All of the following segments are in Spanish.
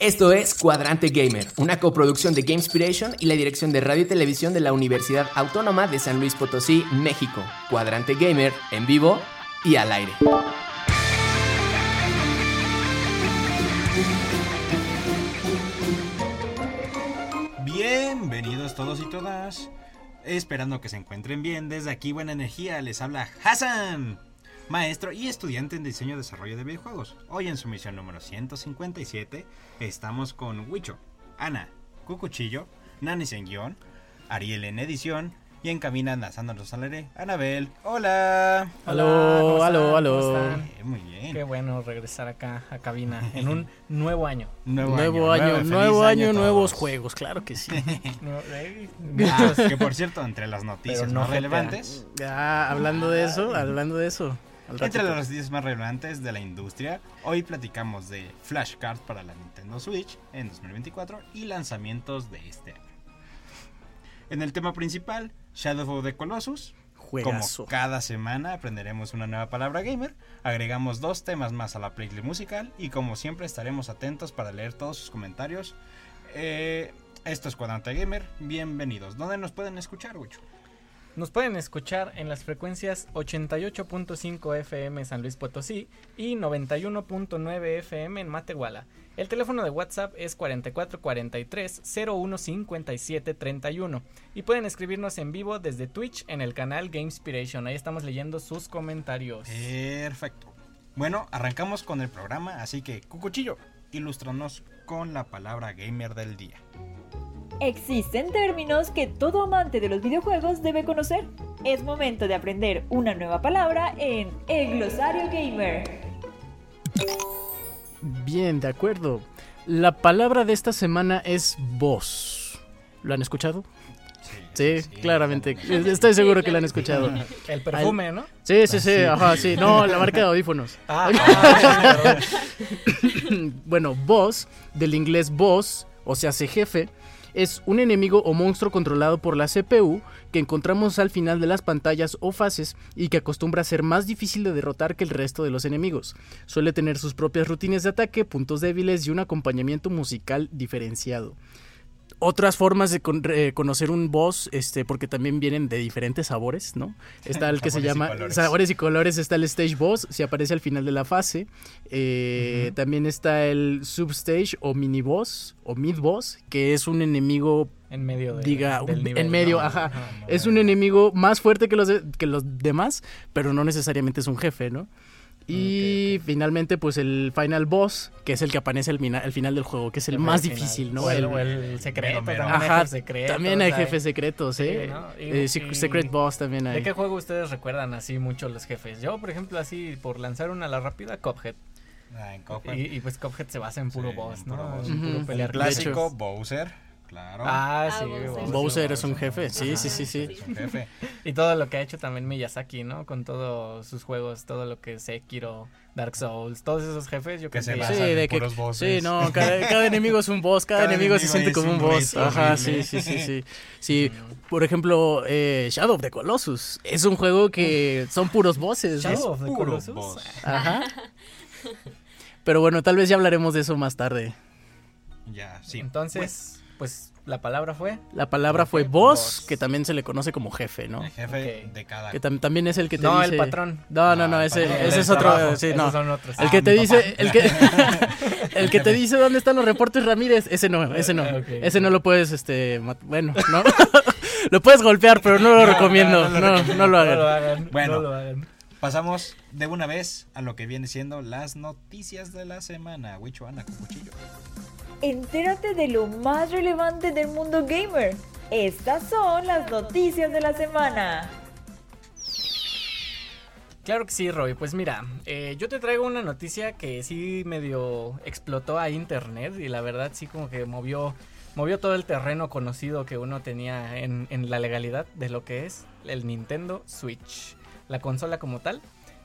Esto es Cuadrante Gamer, una coproducción de Gamespiration y la dirección de radio y televisión de la Universidad Autónoma de San Luis Potosí, México. Cuadrante Gamer, en vivo y al aire. Bienvenidos todos y todas. Esperando que se encuentren bien, desde aquí Buena Energía les habla Hassan maestro y estudiante en diseño y desarrollo de videojuegos. Hoy en su misión número 157 estamos con Wicho, Ana, Cucuchillo, Nanis en guion, Ariel en edición y en cabina enlazándonos al aire, Anabel. Hola. Aló, aló, aló. muy bien. Qué bueno regresar acá a cabina en un nuevo año. Nuevo, nuevo año, nuevo año, nuevos juegos, claro que sí. ah, que por cierto, entre las noticias no relevantes. Ya, hablando de eso, hablando de eso. Entre las noticias más relevantes de la industria, hoy platicamos de flashcards para la Nintendo Switch en 2024 y lanzamientos de este año. En el tema principal, Shadow of the Colossus. Como cada semana aprenderemos una nueva palabra gamer, agregamos dos temas más a la playlist musical y como siempre estaremos atentos para leer todos sus comentarios. Eh, esto es Cuadrante Gamer, bienvenidos. ¿Dónde nos pueden escuchar, Wicho? Nos pueden escuchar en las frecuencias 88.5 FM San Luis Potosí y 91.9 FM en Matehuala. El teléfono de WhatsApp es 4443 0157 31 y pueden escribirnos en vivo desde Twitch en el canal Gamespiration. Ahí estamos leyendo sus comentarios. Perfecto. Bueno, arrancamos con el programa, así que Cucuchillo, ilústranos con la palabra gamer del día. Existen términos que todo amante de los videojuegos debe conocer. Es momento de aprender una nueva palabra en el glosario gamer. Bien, de acuerdo. La palabra de esta semana es voz. ¿Lo han escuchado? Sí, claramente. Estoy seguro que lo han escuchado. El perfume, ¿no? Sí, sí, sí, ajá, sí. No, la marca de audífonos. Ah, ah bueno, boss, del inglés boss, o sea, hace jefe, es un enemigo o monstruo controlado por la CPU que encontramos al final de las pantallas o fases y que acostumbra a ser más difícil de derrotar que el resto de los enemigos. Suele tener sus propias rutinas de ataque, puntos débiles y un acompañamiento musical diferenciado otras formas de conocer un boss, este, porque también vienen de diferentes sabores, ¿no? Está el que se llama sabores y colores, está el stage boss, si aparece al final de la fase. Eh, también está el substage o mini boss o mid boss, que es un enemigo en medio de, diga en medio ajá, es un enemigo más fuerte que los que los demás pero no necesariamente es un jefe no y finalmente, pues el final boss, que es el que aparece al, final del juego, que es el, más difícil, ¿no? el, secreto, también hay secretos. También hay jefes secretos, ¿eh? eh secret boss también hay. ¿De qué juego ustedes recuerdan así mucho los jefes? Yo, por ejemplo, así, por lanzar una a la rápida, Cuphead. Ah, en. Y, pues Cuphead se basa en puro boss, ¿no? Puro boss. pelear. clásico Bowser. Claro. Ah, sí. Ah, Bowser, es un jefe. Sí, sí, sí, sí. jefe. Y todo lo que ha hecho también Miyazaki, ¿no? Con todos sus juegos, todo lo que Sekiro, Dark Souls, todos esos jefes, yo que sé. sí, de que, Sí, no, cada, enemigo es un boss, cada, enemigo, se siente como un boss. Ajá, sí, sí, sí, sí. Sí, por ejemplo, eh, Shadow of the Colossus es un juego que son puros bosses, ¿no? Shadow of the Colossus. Ajá. Pero bueno, tal vez ya hablaremos de eso más tarde. Ya, sí. Entonces pues la palabra fue. La palabra fue boss, que también se le conoce como jefe, ¿no? El jefe de cada. Que también es el que te no, dice. No, el patrón. No, no, no, ese, ese es otro. Sí, no. Son otros. El que ah, te dice. El que, el que te dice dónde están los reportes Ramírez, ese no, ese no. ese no lo puedes, este. Bueno, ¿no? lo puedes golpear, pero no lo recomiendo. No, no, lo hagan. No lo hagan. Bueno. No lo hagan. Pasamos de una vez a lo que viene siendo las noticias de la semana. Wicho Ana con cuchillo entérate de lo más relevante del mundo gamer. Estas son las noticias de la semana. Claro que sí, Roy. Pues mira, eh, yo te traigo una noticia que sí medio explotó a internet y la verdad sí como que movió, movió todo el terreno conocido que uno tenía en, en la legalidad de lo que es el Nintendo Switch. La consola como tal.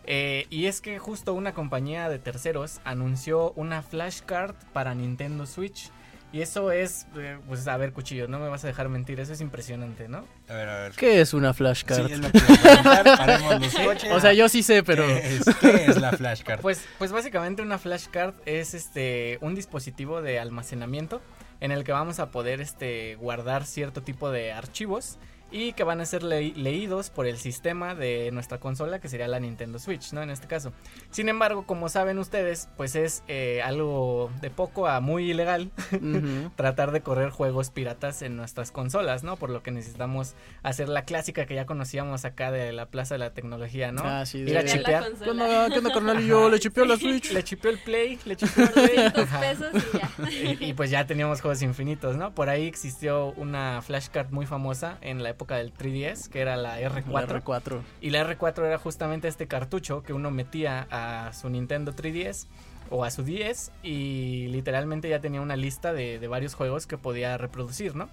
Eh, y es que justo una compañía de terceros anunció una flashcard para Nintendo Switch. Y eso es, eh, pues a ver, cuchillo, no me vas a dejar mentir, eso es impresionante, ¿no? A ver, a ver. ¿Qué es una flashcard? Sí, es lo que iba a preguntar. Paremos los coches. O sea, yo sí sé, pero... ¿Qué es, qué es la flashcard? Pues, pues básicamente una flashcard es este un dispositivo de almacenamiento en el que vamos a poder este guardar cierto tipo de archivos y que van a ser le- leídos por el sistema de nuestra consola que sería la Nintendo Switch, ¿no? En este caso. Sin embargo, como saben ustedes, pues es eh, algo de poco a muy ilegal tratar de correr juegos piratas en nuestras consolas, ¿no? Por lo que necesitamos hacer la clásica que ya conocíamos acá de la Plaza de la Tecnología, ¿no? Ah, sí, Ir a de- Ya la chipear. ¿Qué onda, ¿Qué onda, carnalillo? Le chipeó la Switch. Le chipeó el Play, le chipeó el Play. 200 Ajá. pesos y ya. Y, y pues ya teníamos juegos infinitos, ¿no? Por ahí existió una flashcard muy famosa en la época del 3DS, que era la R4. La R4. Y la R4 era justamente este cartucho que uno metía a su Nintendo 3DS o a su 10 y literalmente ya tenía una lista de, de varios juegos que podía reproducir, ¿no?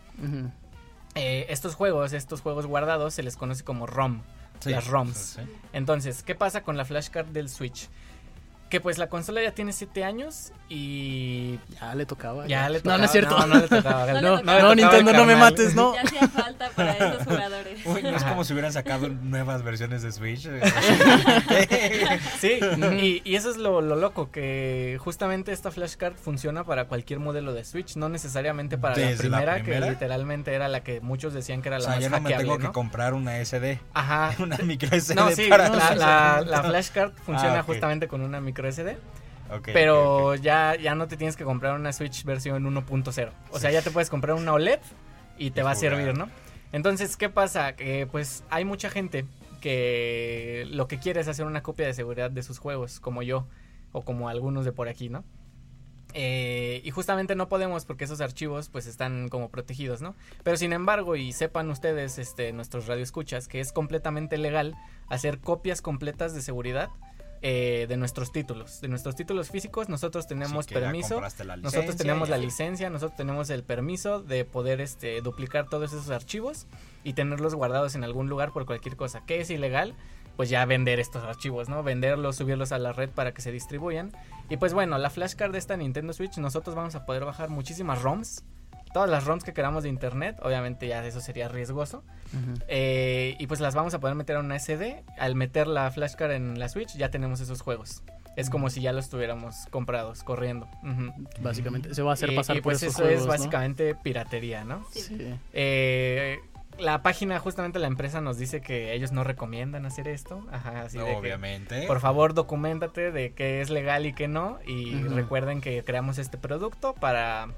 Eh, estos juegos, estos juegos guardados se les conoce como ROM, las ROMs. Sí. Entonces, ¿qué pasa con la flashcard del Switch? Que pues la consola ya tiene 7 años y Ya le tocaba. ya le No, tocaba. no es cierto. No, no le tocaba. No le tocaba. Nintendo, no me mates, no. Ya hacía falta para esos jugadores. Uy, no es como si hubieran sacado nuevas versiones de Switch. Sí, y, y eso es lo, lo loco, que justamente esta flashcard funciona para cualquier modelo de Switch, no necesariamente para la ¿Desde la primera, que literalmente era la que muchos decían que era o la sea, más ya no me tengo que comprar una SD. Ajá. Una micro SD No, sí, para la, la, la flashcard funciona Ah, justamente con una micro SD, Ok, pero. Ya, ya no te tienes que comprar una Switch versión 1.0. O sea, ya te puedes comprar una OLED y te va a servir, ¿no? Entonces, ¿qué pasa? Que pues hay mucha gente que lo que quiere es hacer una copia de seguridad de sus juegos, como yo, o como algunos de por aquí, ¿no? Eh, y justamente no podemos porque esos archivos pues están como protegidos, ¿no? Pero sin embargo, y sepan ustedes, este, nuestros radioescuchas, que es completamente legal hacer copias completas de seguridad eh, de nuestros títulos. De nuestros títulos físicos, nosotros tenemos Sí, permiso. Nosotros tenemos la licencia, nosotros tenemos el permiso de poder este, duplicar todos esos archivos y tenerlos guardados en algún lugar por cualquier cosa. que es ilegal? Pues ya vender estos archivos, ¿no? Venderlos, subirlos a la red para que se distribuyan. Y pues bueno, la flashcard de esta Nintendo Switch, nosotros vamos a poder bajar muchísimas ROMs. Todas las ROMs que queramos de internet, obviamente ya eso sería riesgoso. Eh, y pues las vamos a poder meter a una SD. Al meter la flashcard en la Switch ya tenemos esos juegos. Es como si ya los tuviéramos comprados, corriendo. Básicamente, se va a hacer Y- pasar y por pues esos eso juegos, es ¿no? básicamente piratería, ¿no? Sí. Eh, la página, justamente la empresa nos dice que ellos no recomiendan hacer esto. Ajá, así de que, Obviamente. por favor, documentate de qué es legal y qué no. Y recuerden que creamos este producto para,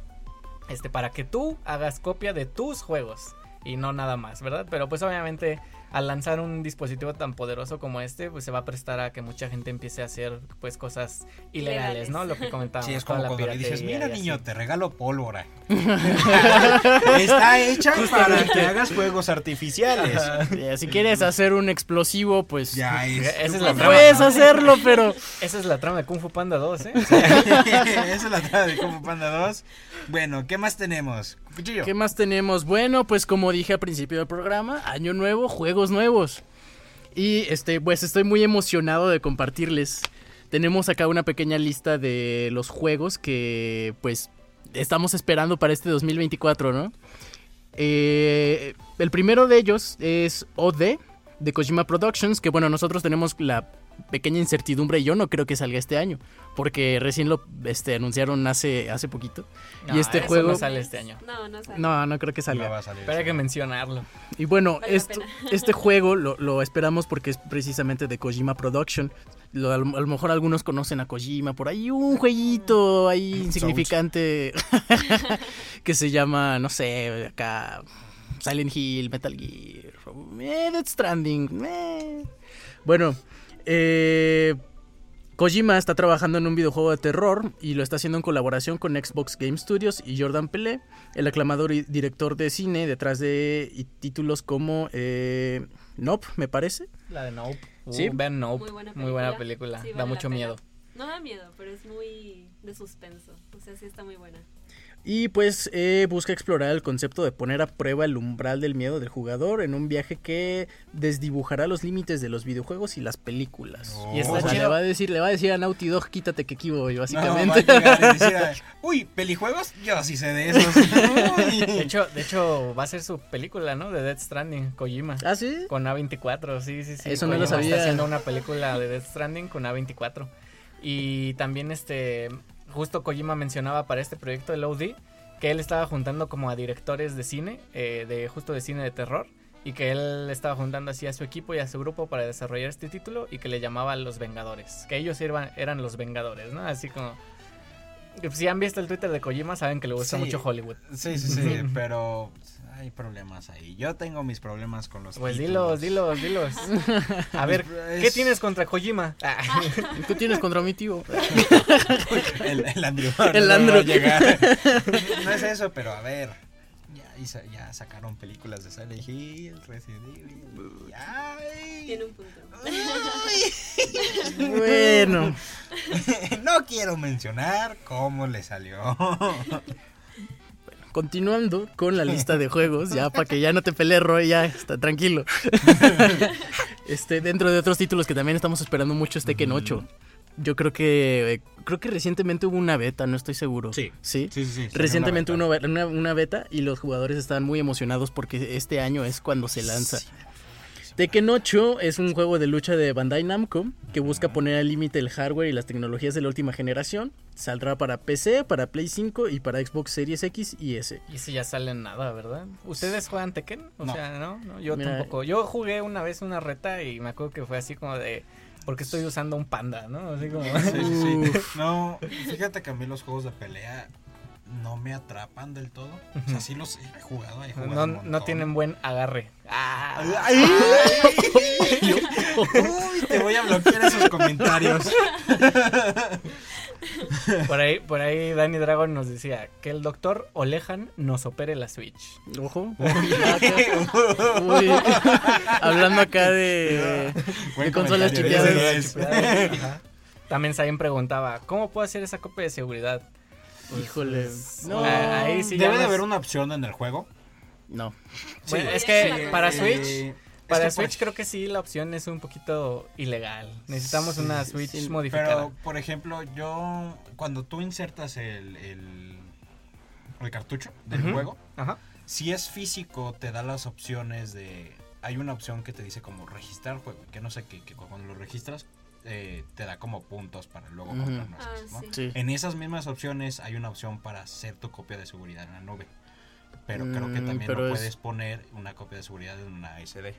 este, para que tú hagas copia de tus juegos y no nada más, ¿verdad? Pero pues obviamente al lanzar un dispositivo tan poderoso como este, pues se va a prestar a que mucha gente empiece a hacer pues cosas ilegales, Ilegales. ¿no? Lo que comentábamos. Sí, es como la cuando le dices, piratería mira y así". niño, te regalo pólvora. Está hecha para que hagas fuegos artificiales. Eh, si quieres hacer un explosivo, pues Ya es. Esa es la trama. puedes hacerlo, pero Esa es la trama de Kung Fu Panda 2, ¿eh? Esa es la trama de Kung Fu Panda 2. Bueno, ¿qué más tenemos? ¿Qué más tenemos? Bueno, pues como dije al principio del programa, año nuevo, juegos nuevos. Y este, pues estoy muy emocionado de compartirles. Tenemos acá una pequeña lista de los juegos que pues estamos esperando para este 2024, ¿no? Eh, el primero de ellos es OD de Kojima Productions, que bueno, nosotros tenemos la pequeña incertidumbre y yo no creo que salga este año, porque recién lo este, anunciaron hace, hace poquito. No, y este eso juego... no sale este año. No, no sale. No, no creo que No salga. va a salir. Pero hay que mencionarlo. Y bueno, Vale la esto- pena. este juego lo, lo esperamos porque es precisamente de Kojima Production. Lo- a, lo, a lo mejor algunos conocen a Kojima por ahí, un jueguito ahí insignificante que se llama, no sé, acá Silent Hill, Metal Gear, eh, Death Stranding. eh. Bueno, eh, Kojima está trabajando en un videojuego de terror y lo está haciendo en colaboración con Xbox Game Studios y Jordan Pelé, el aclamador y director de cine detrás de y títulos como eh, Nope, me parece. La de Nope. Sí. Uh, vean Nope. Muy buena Muy buena película. Sí, da vale mucho miedo. No da miedo, pero es muy de suspenso. O sea, sí está muy buena. Y pues eh, busca explorar el concepto de poner a prueba el umbral del miedo del jugador en un viaje que desdibujará los límites de los videojuegos y las películas. Y está o sea, chido. le va a decir, le va a decir a Naughty Dog, quítate que aquí voy, No, básicamente. a decir, Uy, ¿pelijuegos? Yo sí sé de esos. Uy. De hecho, de hecho, va a ser su película, ¿no? De Death Stranding, Kojima. ¿Ah, sí? Con A24, sí, sí, sí. Eso no lo sabía. Está haciendo una película de Death Stranding con A24. Y también, este, justo Kojima mencionaba para este proyecto el OD que él estaba juntando como a directores de cine, eh, de justo de cine de terror. Y que él estaba juntando así a su equipo y a su grupo para desarrollar este título y que le llamaba Los Vengadores. Que ellos eran los Vengadores, ¿no? Así como... Si han visto el Twitter de Kojima, saben que le gusta Sí. mucho Hollywood. Sí, sí, sí, pero hay problemas ahí. Yo tengo mis problemas con los Pues títulos. dilos, dilos, dilos. A ver, ¿qué Es- tienes contra Kojima? ¿Qué tienes contra mi tío? El, el Andrew. El no Andrew. No es eso, pero a ver. Ya, hizo- ya sacaron películas de Silent Hill, Resident Evil. y- ay. Tiene un punto. bueno. No quiero mencionar cómo le salió. Continuando con la lista de juegos, ya para que ya no te pelees, Roy, ya está tranquilo. este, dentro de otros títulos que también estamos esperando mucho es Tekken 8. Yo creo que eh, creo que recientemente hubo una beta, no estoy seguro. Sí. Sí. Sí, sí, sí. Recientemente una, una beta y los jugadores estaban muy emocionados porque este año es cuando se lanza. Tekken 8 es un juego de lucha de Bandai Namco que busca poner al límite el hardware y las tecnologías de la última generación. Saldrá para PC, para Play 5 y para Xbox Series X y S. y eso ya sale en nada, ¿verdad? ¿Ustedes juegan Tekken? O No. sea, ¿no? No, yo Mira. tampoco. Yo jugué una vez una reta y me acuerdo que fue así como de... ¿Por qué estoy usando un panda, no? Así como... Sí, sí, sí. No, fíjate que a mí los juegos de pelea no me atrapan del todo. O sea, sí los he jugado, he jugado No, un no tienen buen agarre. Ah, Ay, Uy, te voy a bloquear esos comentarios. por ahí, por ahí Danny Dragon nos decía que el doctor Olejan nos opere la Switch. Ojo. Uy. Hablando acá de, de consolas chipeadas. También Saben preguntaba, ¿cómo puedo hacer esa copia de seguridad? Híjole. No. Pues, Ah, ahí sí Debe de nos- haber una opción en el juego. No. Bueno, Sí. es que Sí. para Eh, Es para que Switch por- creo que sí la opción es un poquito ilegal. Necesitamos Sí, una Switch sí, modificada. Pero, por ejemplo, yo cuando tú insertas el, el, el cartucho del juego, Ajá. si es físico, te da las opciones de... Hay una opción que te dice como registrar juego, que no sé qué, que cuando lo registras eh, te da como puntos para luego Ujú. comprar más Ah. En esas mismas opciones hay una opción para hacer tu copia de seguridad en la nube. Pero creo que Mm, también no es- puedes poner una copia de seguridad en una SD.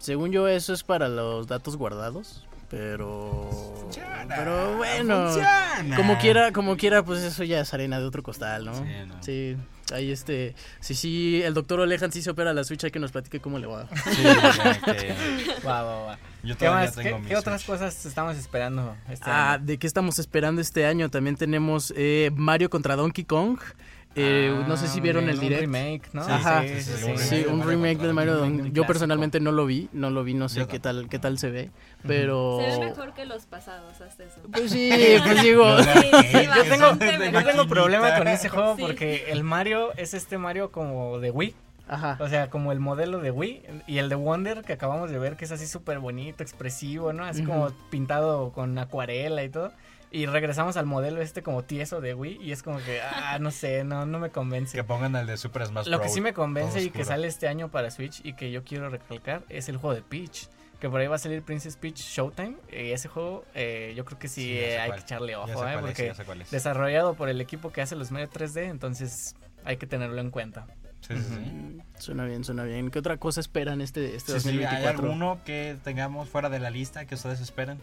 Según yo, eso es para los datos guardados. Pero. Funciona, Pero bueno. funciona. Como quiera, como quiera, pues eso ya es arena de otro costal, ¿no? Sí, no. Sí, ahí este. Sí, sí, el doctor Olejan sí se opera la Switch, hay que nos platique cómo le va. Sí, que Va, va, va. yo ¿Qué, más, tengo qué, mi qué otras cosas estamos esperando este Ah, año? ¿de qué estamos esperando este año? También tenemos eh, Mario contra Donkey Kong. Eh, Ah, no sé si vieron un- el Un direct. remake, ¿no? Sí, Ajá. sí, sí, sí, un Sí, un remake del Mario Donkey. Yo Clásico. personalmente no lo vi, no lo vi, no sé qué tal, qué tal se ve, pero. Se ve mejor que los pasados hasta eso. Pues sí, pues digo. Sí, sí, Yo tengo, yo tengo problema con ese juego Sí. porque el Mario es este Mario como de Wii. Ajá. O sea, como el modelo de Wii y el de Wonder que acabamos de ver que es así súper bonito, expresivo, ¿no? Así como pintado con acuarela y todo. Y regresamos al modelo este como tieso de Wii y es como que, ah, no sé, no, no me convence. Que pongan el de Super Smash Lo que Bros. sí me convence y que sale este año para Switch y que yo quiero recalcar es el juego de Peach. Que por ahí va a salir Princess Peach Showtime. Y ese juego eh, yo creo que sí, eh, hay cuál. que echarle ojo, ¿eh? es, Porque es. desarrollado por el equipo que hace los Mario 3D, entonces hay que tenerlo en cuenta. Sí, sí, sí. Mm, Suena bien, suena bien. ¿Qué otra cosa esperan este, este Sí, sí, ¿Hay 2024? alguno que tengamos fuera de la lista que ustedes esperen?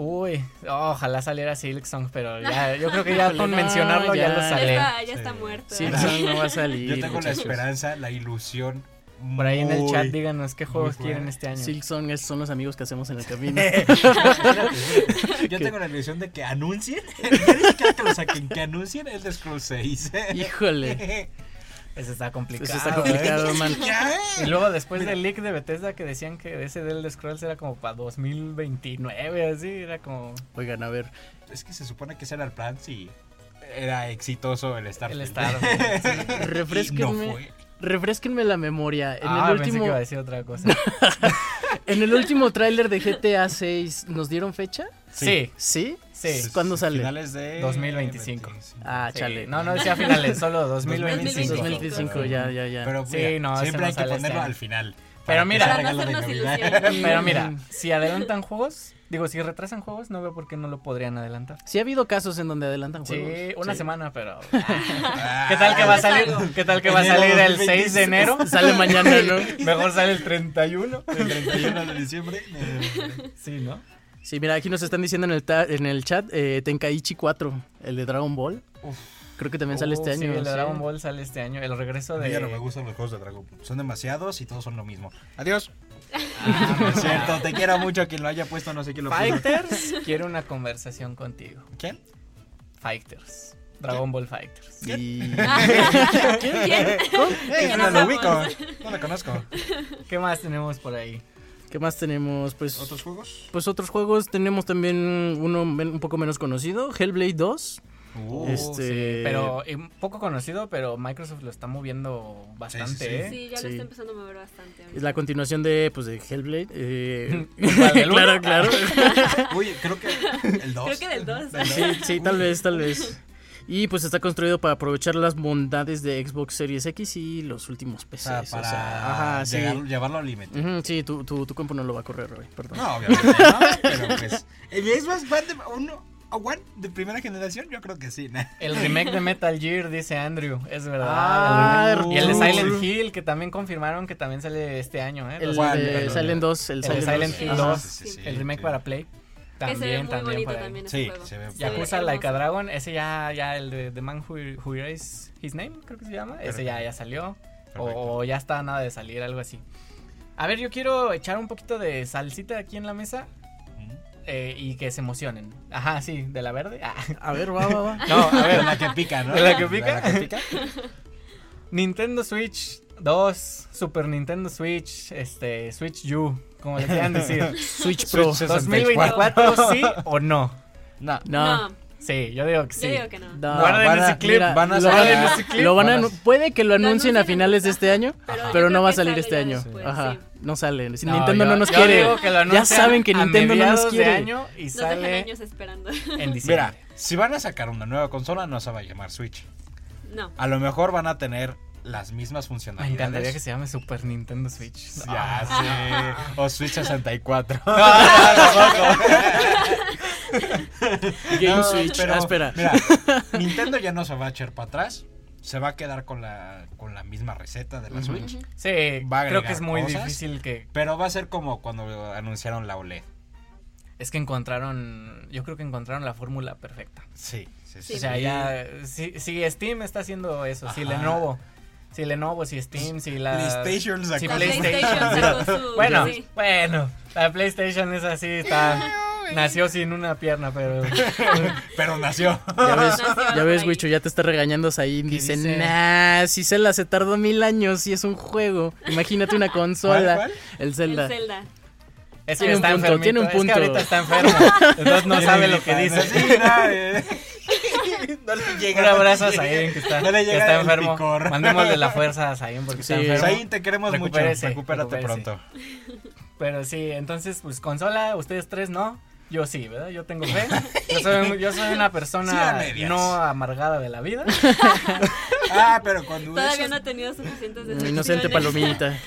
Uy, ojalá saliera Silksong, pero ya, yo creo que ya con No, mencionarlo ya, ya. lo Ya sale. está, ya Sí. está muerto. Sí, eso no va a salir. Yo tengo la muchachos. esperanza, la ilusión. Por ahí en el chat díganos qué juegos quieren este año. Silksong es- son los amigos que hacemos en el camino. Yo tengo la ilusión de que anuncien. Que lo saquen, que anuncien el de Scroll 6. Híjole. Eso está complicado. Eso está complicado, man. Y luego después del leak de Bethesda que decían que ese del de Scrolls era como para 2029, así, era como... Oigan, a ver. Es que se supone que ese era el plan si era exitoso el Starfield. El Starfield, sí. Refresquenme, no refresquenme la memoria. En ah, el pensé que último, iba a decir otra cosa. en el último tráiler de GTA 6, ¿nos dieron fecha? Sí, ¿Sí? sí. ¿Cuándo sale? Finales de 2025. 25. Ah, Sí. chale. No, no decía finales, solo 2025. 2025, ya, ya, ya. Pero Sí, mira, no, ese siempre no hay que este ponerlo año. al final. Pero mira- no. Pero mira, si adelantan juegos, digo, si retrasan juegos, no veo por qué no lo podrían adelantar. Sí ha habido casos en donde adelantan juegos. Sí, una Sí. semana, pero. Ah, ¿Qué tal que va a salir? algo. ¿Qué tal que va a salir el 2026? 6 de enero? Sale mañana, ¿no? Mejor sale el 31. El 31 de diciembre. Sí, ¿no? Sí, mira, aquí nos están diciendo en el, ta- en el chat eh, Tenkaichi 4, el de Dragon Ball. Creo que también sale este Uh, año. Sí, el de sí. Dragon Ball sale este año. El regreso A mí de. ya no me gustan los juegos de Dragon Ball. Son demasiados y todos son lo mismo. Adiós. Ah, No es cierto, te quiero mucho. Quien lo haya puesto, no sé quién lo puso. Fighters quiere una conversación contigo. ¿Quién? Fighters. Dragon Ball Fighters. Y... ¿Quién? Eh, no lo ubico. No lo conozco. ¿Qué más tenemos por ahí? ¿Qué más tenemos? Pues ¿Otros juegos? Pues otros juegos tenemos también uno un poco menos conocido, Hellblade 2. Uh, Este- sí, pero eh, poco conocido, pero Microsoft lo está moviendo bastante, Sí, sí, sí. ¿eh? Sí, ya Sí. lo está empezando a mover bastante. Es la continuación de, pues, de Hellblade. eh, ¿Cuál, del claro, claro. Uy, creo que el 2. Creo que del 2. Sí, sí, tal vez, tal vez. Y pues está construido para aprovechar las bondades de Xbox Series X y los últimos PCs. o para sea, ajá, sí. llegar- llevarlo al límite. Sí, tu, tu, tu compu no lo va a correr, Roy, perdón. No, obviamente no, pero pues... ¿Es más fan de uno, one de primera generación? Yo creo que sí, ¿no? El remake de Metal Gear, dice Andrew, es verdad. Ah, el y el de Silent. Hill, que también confirmaron que también sale este año, ¿eh? El El- Silent 2, el, el Silent, Silent 2. Hill Ajá. 2, el remake sí. para Play. Que se ve También, muy también bonito también ese Sí, juego. se ve- Yakuza. Like a Dragon, ese ya, ya el de The Man Who, Who Erased His Name, creo que se llama. Ese ya, ya salió. Perfecto. O, o ya está nada de salir, algo así. A ver, yo quiero echar un poquito de salsita aquí en la mesa eh, y que se emocionen. Ajá, sí, de la verde. Ah. A ver, va, va, va. No, a ver, la que pica, ¿no? ¿De la que pica? De la que pica. Nintendo Switch 2, Super Nintendo Switch, este, Switch U, como le quieran decir. Switch Pro. Switch 2024, sí o no. No. No. No, Sí, yo digo que sí. yo digo que no. No, Guarden van a- ese clip. mira, van a lo, sacar- van a- ese clip. lo van a Van a- anu- puede que lo anuncien a finales de este año, Pero no va a salir este año. después, Ajá, sí. no sale. Si No, Nintendo yo- no nos quiere. Ya saben que Nintendo no nos de quiere. año y Nos dejan sale años esperando. en diciembre. Mira, si van a sacar una nueva consola, no se va a llamar Switch. No. A lo mejor van a tener las mismas Me funcionalidades. encantaría que se llame Super Nintendo Switch. Ya Ah. sé. O Switch 64. Game No, Switch. pero, Ah, espera. Mira, Nintendo ya no se va a echar para atrás. Se va a quedar con la, con la misma receta de la Switch. Sí, Va a creo que es muy cosas. difícil que... Pero va a ser como cuando anunciaron la OLED. Es que encontraron... Yo creo que encontraron la fórmula perfecta. Sí, sí, sí. Sí. O sea, ya... Si, si Steam está haciendo eso, si Ajá. Lenovo... Si Lenovo, si Steam, si la... PlayStation sacó si PlayStation. PlayStation sacó su- Bueno, sí. bueno, la PlayStation es así, está... Nació sin una pierna, pero... Pero nació. Ya ves, ya ves. Wicho, ya te está regañando Saín. ¿Qué Dice, dice? nah, si Zelda se tardó mil años y es un juego. Imagínate una consola. ¿Cuál, cuál? El El Zelda. Zelda. Es Tiene que un está punto, enfermito, tiene un es que punto. ahorita está enfermo, entonces no sabe lo que dice. Sí, no. No le llega. Un abrazo a Zayn, que está, No le que llega está el enfermo. picor. Mandémosle la fuerza a Zayn porque Sí. está enfermo. Zayn, te queremos Recupérese, mucho. Recupérate recupérese. pronto. Pero sí, entonces, pues consola, ustedes tres no. Yo sí, ¿verdad? Yo tengo fe. Yo soy, yo soy una persona no amargada de la vida. Ah, pero cuando Todavía no ha tenido suficientes decepciones. Inocente palomita.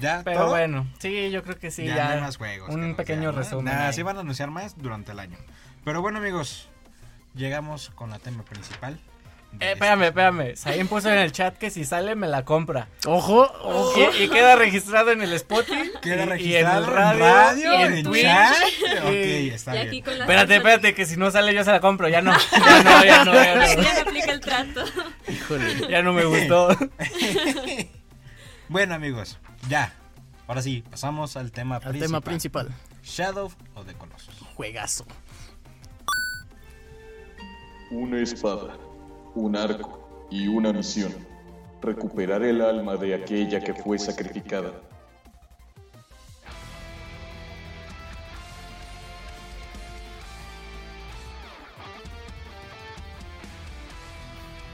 Ya, Pero ¿todo? bueno, sí, yo creo que sí, ya, ya. no hay más juegos. un pequeño ¿no? resumen. Nah, ahí. sí van a anunciar más durante el año. Pero bueno, amigos, llegamos con la tema principal. Eh, espérame, espérame. Zayn puso en el chat que si sale me la compra. Ojo, ojo. Y, y queda registrado en el Spotify. Queda registrado y en el radio, y en, en Twitch. chat. y- Ok, está Y bien. Espérate, espérate, que si no sale yo se la compro. Ya no, ya no, ya no, ya no. Ya me aplica el trato. Híjole. Ya no me gustó. Bueno, amigos, ya. Ahora sí, pasamos al tema Al principal. tema principal. Shadow of the Colossus. Juegazo. Una espada, un arco y una misión. Recuperar el alma de aquella que fue sacrificada.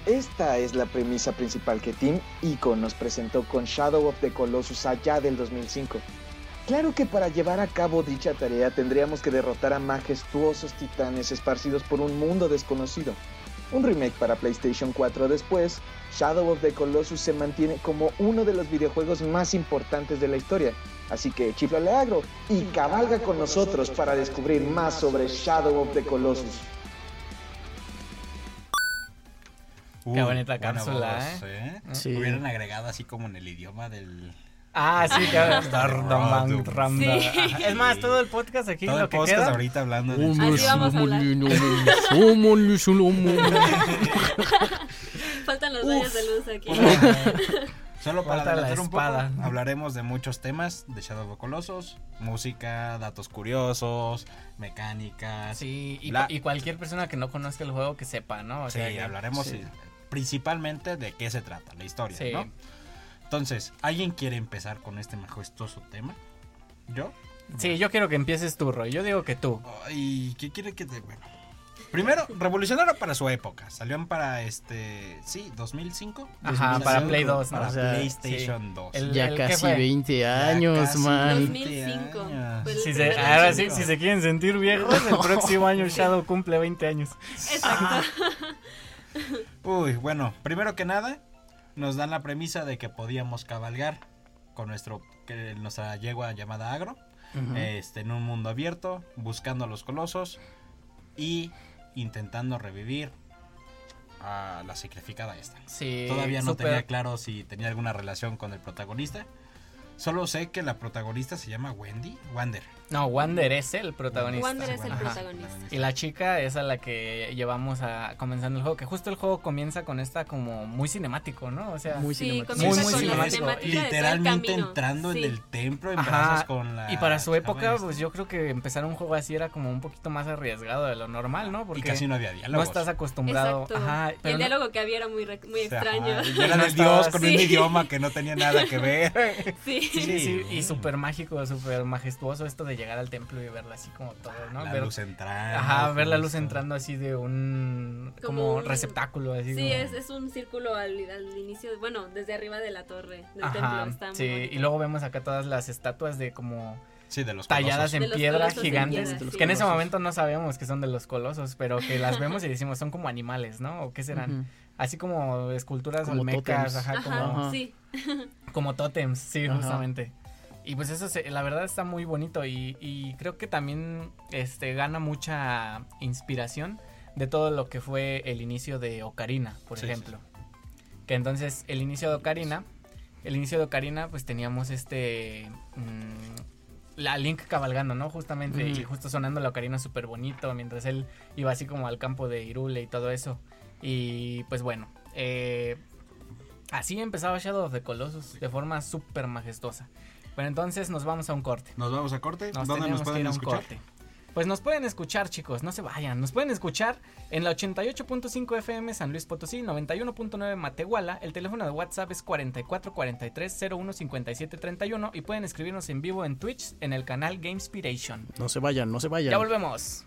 Esta es la premisa principal que Team Ico nos presentó con Shadow of the Colossus allá del 2005. Claro que para llevar a cabo dicha tarea tendríamos que derrotar a majestuosos titanes esparcidos por un mundo desconocido. Un remake para PlayStation 4 después, Shadow of the Colossus se mantiene como uno de los videojuegos más importantes de la historia. Así que chiflale agro y cabalga con nosotros para descubrir más sobre Shadow of the Colossus. Qué bonita cápsula, voz, ¿eh? Sí. Hubieran agregado así como en el idioma del... Ah, sí, claro. Ramda. Sí. Es más, todo el podcast aquí, Todo lo el que podcast queda. ahorita hablando de... Así vamos a hablar. Faltan los rayos de luz aquí. Solo para Falta la adelantar un poco, hablaremos de muchos temas de Shadow of the Colossus, música, datos curiosos, mecánicas. Sí, y, cualquier persona que no conozca el juego que sepa, ¿no? O Sí, sea, que- hablaremos sí. principalmente de qué se trata, la historia, Sí. ¿no? Entonces, ¿alguien quiere empezar con este majestuoso tema? ¿Yo? Sí, yo quiero que empieces tú, Roy. Yo digo que tú. ¿Y qué quiere que te... Bueno, primero, revolucionario para su época. Salieron para este... Sí, 2005. Ajá, 2005, para Play 2, ¿no? Para O sea, PlayStation 2. El- Ya ¿qué casi fue? 20 Ya años, casi man. 2005. años. El Si se, ahora sí, si se quieren sentir viejos, el próximo año Shadow cumple 20 años. Exacto. Uy, bueno, primero que nada, nos dan la premisa de que podíamos cabalgar con nuestro que nuestra yegua llamada Agro, este, en un mundo abierto, buscando a los colosos y intentando revivir a la sacrificada esta. Sí, Todavía no tenía claro si tenía alguna relación con el protagonista. Solo sé que la protagonista se llama Wendy, Wander. No, Wander es el protagonista. Wander es el Ajá. protagonista. Y la chica es a la que llevamos a comenzando el juego, que justo el juego comienza con esta como muy cinemático, ¿no? O sea, Muy Sí, cinemático. Muy, muy cinemático. Literalmente entrando Sí. en el templo en Ajá, brazos con la y para su época, pues yo creo que empezar un juego así era como un poquito más arriesgado de lo normal, ¿no? Porque y casi no había no diálogos. estás acostumbrado. Exacto. Ajá, y pero el no- diálogo que había era muy, muy O sea, extraño. ajá, y era No del dios con un idioma que no tenía nada que ver. Sí. Sí, sí, sí, y súper mágico, súper majestuoso esto de llegar al templo y verla así como todo, ¿no? La Ver- luz entrando. Ajá, ver la luz entrando así de un como, Como un- receptáculo así. Sí, como- es, es un círculo al, al inicio, bueno, desde arriba de la torre del Ajá, templo. Está sí, y luego vemos acá todas las estatuas de como Sí, de los talladas colosos. en De los piedra en gigantes, piedra, sí. que en ese momento no sabíamos que son de los colosos, pero que las vemos y decimos son como animales, ¿no? ¿O qué serán? Así como esculturas Como olmecas, ajá, Ajá, como, Ajá. sí. como tótems, sí, Ajá. justamente. Y pues eso, se- la verdad está muy bonito y, y creo que también este, gana mucha inspiración de todo lo que fue el inicio de Ocarina, por Sí, ejemplo. Que entonces el inicio de Ocarina, el inicio de Ocarina pues teníamos este... mm, la Link cabalgando, ¿no? Justamente, y justo sonando la ocarina súper bonito, mientras él iba así como al campo de Irule y todo eso. Y pues bueno, eh, así empezaba Shadow of the Colossus, de forma súper majestuosa. Pero entonces nos vamos a un corte. Nos vamos a corte. Nos ¿Dónde tenemos nos que pueden ir a un escuchar? corte. Pues nos pueden escuchar, chicos, no se vayan. Nos pueden escuchar en la 88.5 FM San Luis Potosí, 91.9 Matehuala. El teléfono de WhatsApp es 4443 01 57 31 y pueden escribirnos en vivo en Twitch en el canal Gamespiration. No se vayan, no se vayan. Ya volvemos.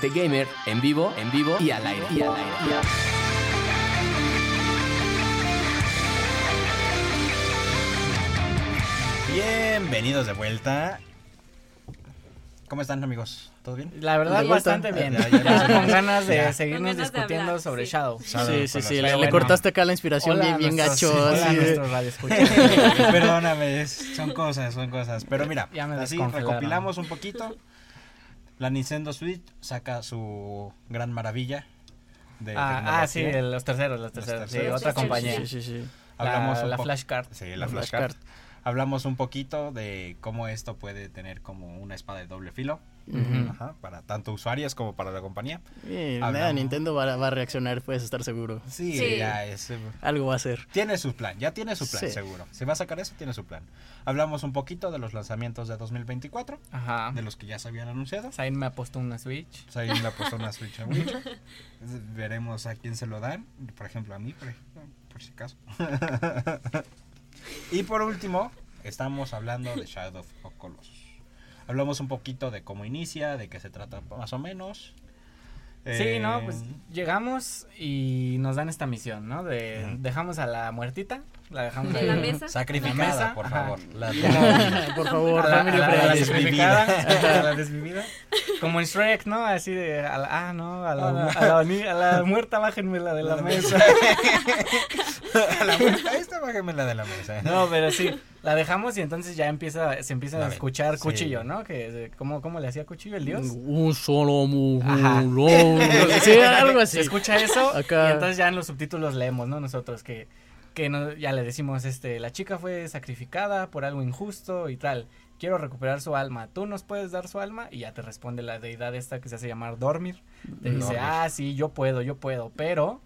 Cuadrante Gamer, en vivo, en vivo y al aire. Y al aire. y al aire. Bienvenidos de vuelta. ¿Cómo están, amigos? ¿Todo bien? La verdad, bastante bien. Ya, ya, ya. con ganas de Ya. seguirnos de discutiendo hablar, sobre sí. Shadow. Sí, sí, sí. Le, cortaste acá la inspiración Hola, bien, bien gacho. Hola, radioescuchas. Perdóname, son cosas, son cosas. Pero mira, así recopilamos un poquito. La Nintendo Switch saca su gran maravilla de Ah, ah, sí, los terceros, los terceros. Sí, otra sí, compañía. Sí, sí, sí. Hablamos la, la flashcard. Sí, la, La flashcard. flashcard. Hablamos un poquito de cómo esto puede tener como una espada de doble filo. Ajá, para tanto usuarios como para la compañía. Nada, Hablamos. Nintendo va, a- va a reaccionar, puedes estar seguro. Sí, Sí. ya es. eh, Algo va a hacer. Tiene su plan, ya tiene su plan, Sí. seguro. Si va a sacar eso, tiene su plan. Hablamos un poquito de los lanzamientos de 2024, Ajá. de los que ya se habían anunciado. Zayn me apostó una Switch. Le ha puesto una Switch a. Veremos a quién se lo dan. Por ejemplo, a mí, por, por si acaso. y por último, estamos hablando de Shadow of Colossus. Hablamos un poquito de cómo inicia, de qué se trata más o menos. Sí, Eh, no, pues llegamos y nos dan esta misión, ¿no? De dejamos a la muertita, la dejamos la ahí. mesa. Sacrificada, mesa, por favor. La- Por favor, a la, Family a la- a la a la desvivida. Como en Shrek, ¿no? Así de, a la- ah, no, a la, Ah, no. a la, la muerta bájenmela de la La mesa. a la muerta, esta bájeme la de la mesa. No, pero sí, la dejamos y entonces ya empieza, se empieza La a escuchar sí. Cuchillo, ¿no? Que, ¿cómo, ¿Cómo le hacía Cuchillo el dios? Un solo Ajá. mujulón. Sí, algo así. Se escucha eso Acá. y entonces ya en los subtítulos leemos, ¿no? Nosotros que, que no- ya le decimos, este, la chica fue sacrificada por algo injusto y tal. Quiero recuperar su alma. ¿Tú nos puedes dar su alma? Y ya te responde la deidad esta que se hace llamar Dormir. Te dice, Dormir. ah, sí, yo puedo, yo puedo. Pero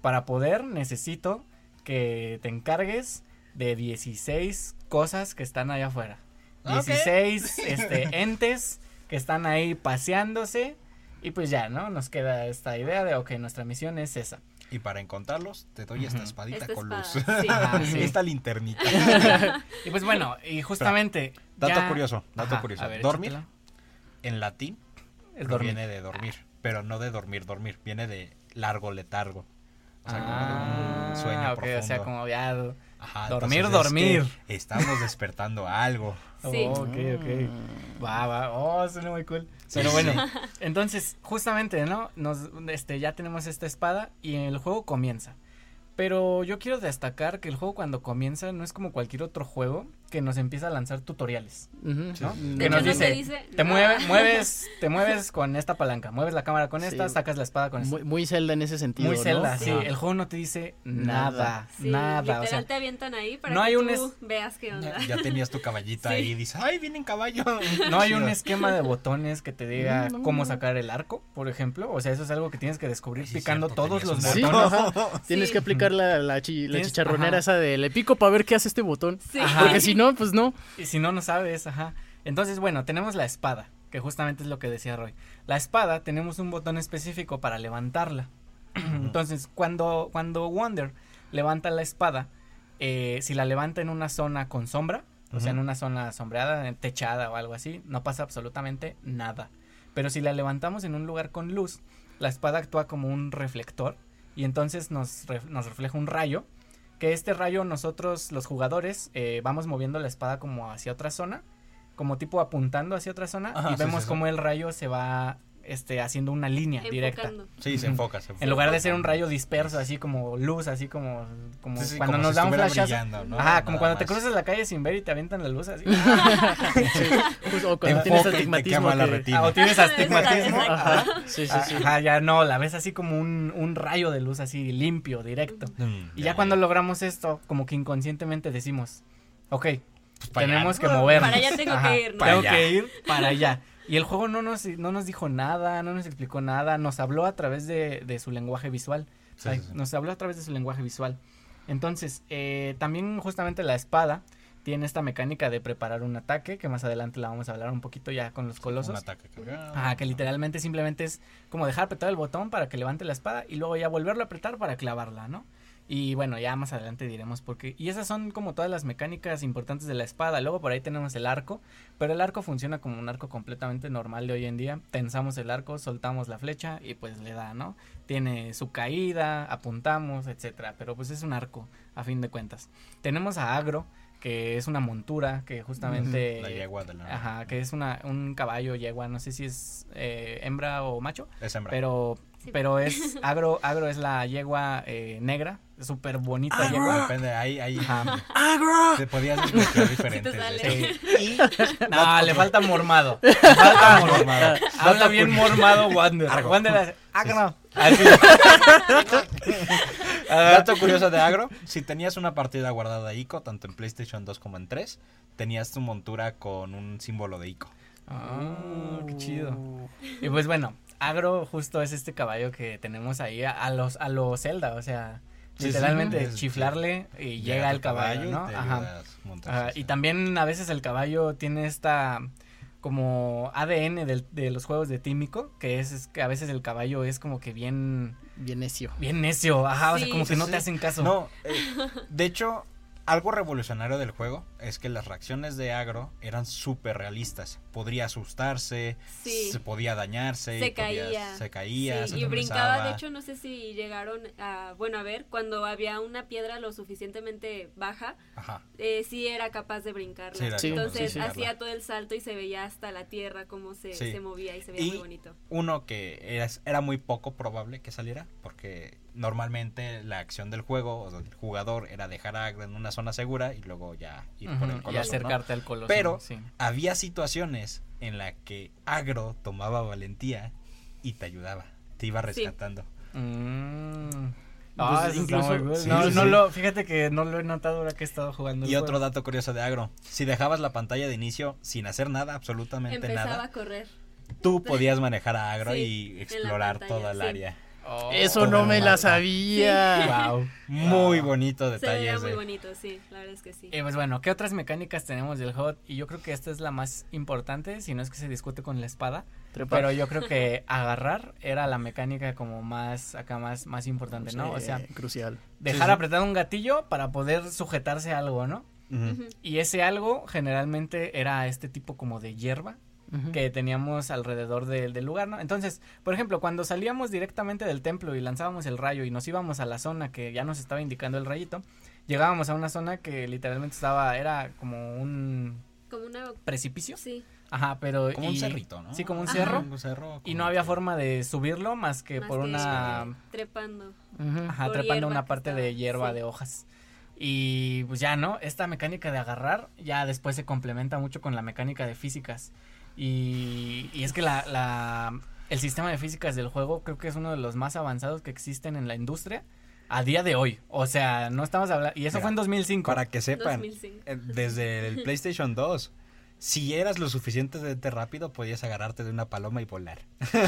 para poder necesito que te encargues de 16 cosas que están allá afuera. Ok. 16 este, entes que están ahí paseándose. Y pues ya, ¿no? Nos queda esta idea de, ok, nuestra misión es esa. Y para encontrarlos, te doy esta espadita Esta con espada, luz. sí. Sí. Esta linternita. Y pues bueno, y justamente... Dato ya- curioso, dato Ajá, curioso. ver, Dormir échatela. en latín Es dormir. proviene de dormir, pero no de dormir, dormir, viene de largo letargo. O sea, como de Ah, un sueño ok, profundo. o sea, como ya... Ajá, dormir, entonces es dormir. que Estamos despertando algo. Sí. Oh, ok, ok. Va, va. Oh, suena muy cool. Pero bueno, entonces, justamente, ¿no? Nos, este, ya tenemos esta espada y el juego comienza. Pero yo quiero destacar que el juego cuando comienza no es como cualquier otro juego que nos empieza a lanzar tutoriales. Ujú. ¿no? Mm. Que nos no dice, te dice te nada. mueve, mueves, te mueves con esta palanca, mueves la cámara con esta, Sí. sacas la espada con esta. Muy, muy Zelda en ese sentido. Muy ¿no? Zelda, sí. El juego no te dice nada, Nada. Sí, nada. literal O sea, te avientan ahí para no que hay un tú es- veas qué onda. Ya, ya tenías tu caballita Sí. ahí y dices, ¡ay, vienen caballo! no hay un esquema de botones que te diga No, no, cómo sacar el arco, por ejemplo. O sea, eso es algo que tienes que descubrir Sí, picando cierto, todos los Sí, botones. Tienes Sí. que aplicar la, la, chi- la chicharronera ajá. esa de le pico para ver qué hace este botón. Sí. Ajá. Porque si no, pues no. Y si no, no sabes, ajá. Entonces, bueno, tenemos la espada, que justamente es lo que decía Roy. La espada tenemos un botón específico para levantarla. Entonces, cuando, cuando Wonder levanta la espada, eh, si la levanta en una zona con sombra, o sea, en una zona sombreada, en- techada o algo así, no pasa absolutamente nada. Pero si la levantamos en un lugar con luz, la espada actúa como un reflector y entonces nos, ref- nos refleja un rayo. Que este rayo nosotros, los jugadores, eh, vamos moviendo la espada como hacia otra zona, como tipo apuntando hacia otra zona Ajá, y sí, vemos sí, sí. como el rayo se va este, haciendo una línea directa. Enfocando. Sí, se enfoca, se enfoca. En lugar de ser un rayo disperso, así como luz, así como, como Sí, sí, cuando como nos si da un flashazo. ¿no? Ajá, como Nada cuando te más. cruzas la calle sin ver y te avientan la luz así. Pues, o Te cuando tienes te astigmatismo. que- retina. Ah, o tienes astigmatismo. Ajá. Sí, sí, sí. Ajá, ya no, la ves así como un, un rayo de luz así limpio, directo. Mm, Y ya cuando logramos esto, como que inconscientemente decimos, ok, para tenemos allá. que movernos. Para allá tengo Ajá, que ir, ¿no? Tengo allá. que ir para allá. Y el juego no nos, no nos dijo nada, no nos explicó nada, nos habló a través de, de su lenguaje visual. Sí, Ay, sí, sí. Nos habló a través de su lenguaje visual. Entonces, eh, también justamente la espada tiene esta mecánica de preparar un ataque, que más adelante la vamos a hablar un poquito ya con los Un colosos. ataque cargado. Ajá, que literalmente simplemente es como dejar apretar el botón para que levante la espada y luego ya volverlo a apretar para clavarla, ¿no? Y bueno, ya más adelante diremos por qué. Y esas son como todas las mecánicas importantes de la espada. Luego por ahí tenemos el arco, pero el arco funciona como un arco completamente normal de hoy en día. Tensamos el arco, soltamos la flecha y pues le da, ¿no? Tiene su caída, apuntamos, etcétera, pero pues es un arco a fin de cuentas. Tenemos a Agro, que es una montura que justamente La yegua de la... Ajá, que es una, un caballo yegua, no sé si es eh, hembra o macho, Es hembra. pero, Sí. pero es agro, agro es la yegua eh, negra, súper bonita yegua. Depende, ahí, ahí. Ajá. Te podías desbloquear diferentes. Sí. No, le falta mormado. Le falta mormado. Habla bien mormado Wander. Argo. Wander agro. Así. Dato curioso de Agro, si tenías una partida guardada de ICO, tanto en PlayStation 2 como en 3, tenías tu montura con un símbolo de ICO. Ah, qué chido. Y pues bueno, Agro justo es este caballo que tenemos ahí a, a los a los Zelda, o sea, Sí, literalmente sí. chiflarle y llega, tu el caballo, y ¿no? Ajá. sí, sí. Y también a veces el caballo tiene esta como ADN del- de los juegos de Tímico, que es, es que a veces el caballo es como que bien Bien necio. bien necio, ajá, o sea, Sí. como que Sí, no sí. te hacen caso. No, eh, de hecho, algo revolucionario del juego es que las reacciones de Agro eran súper realistas. Podría asustarse, Sí. se podía dañarse, Se podía- caía. se caía, Sí, se y brincaba, de hecho no sé si llegaron a, bueno, a ver, cuando había una piedra lo suficientemente baja, eh, sí era capaz de brincarla. Sí, Entonces hacía todo el salto y se veía hasta la tierra cómo se, se movía y se veía Y- muy bonito. Uno que era, era muy poco probable que saliera, porque normalmente la acción del juego o del jugador era dejar a Agro en una zona segura y luego ya ir por y acercarte al coloso. Pero sí. había situaciones en la que Agro tomaba valentía y te ayudaba, te iba Sí. rescatando. Mm. Pues Ah, incluso- sí, no, no lo, fíjate que no lo he notado ahora que he estado jugando. el Y otro juego. dato curioso de Agro, si dejabas la pantalla de inicio sin hacer nada, absolutamente Empezaba nada, a correr. tú podías manejar a Agro Sí, y explorar toda el sí. área. Oh, Eso no me la sabía. Wow. Muy bonito Se veía detalle muy ese. bonito, sí, la verdad es que sí. Y pues bueno, ¿qué otras mecánicas tenemos del juego? Y yo creo que esta es la más importante, si no es que se discute con la espada. Trepar. Pero yo creo que agarrar era la mecánica como más, acá más, más importante, ¿no? O Sí, sea, crucial. dejar sí. apretado un gatillo para poder sujetarse a algo, ¿no? Y ese algo generalmente era este tipo como de hierba Que teníamos alrededor del- del lugar, ¿no? Entonces, por ejemplo, cuando salíamos directamente del templo y lanzábamos el rayo y nos íbamos a la zona que ya nos estaba indicando el rayito, llegábamos a una zona que literalmente estaba, era como un Como una... precipicio. Sí, Ajá, pero... Como un cerrito, ¿no? Sí, como un Ajá. cerro. Un cerro Y no había que- forma de subirlo más que más por que una... trepando. Ujú. Ajá, por trepando una parte de hierba sí. de hojas. Y pues ya, ¿no? Esta mecánica de agarrar ya después se complementa mucho con la mecánica de físicas. Y, y es que la, la, el sistema de físicas del juego creo que es uno de los más avanzados que existen en la industria a día de hoy. O sea, no estamos hablando... Y eso Mira, fue en 2005. Para que sepan, 2005. eh, desde el PlayStation 2, si eras lo suficientemente rápido, podías agarrarte de una paloma y volar. Sí, de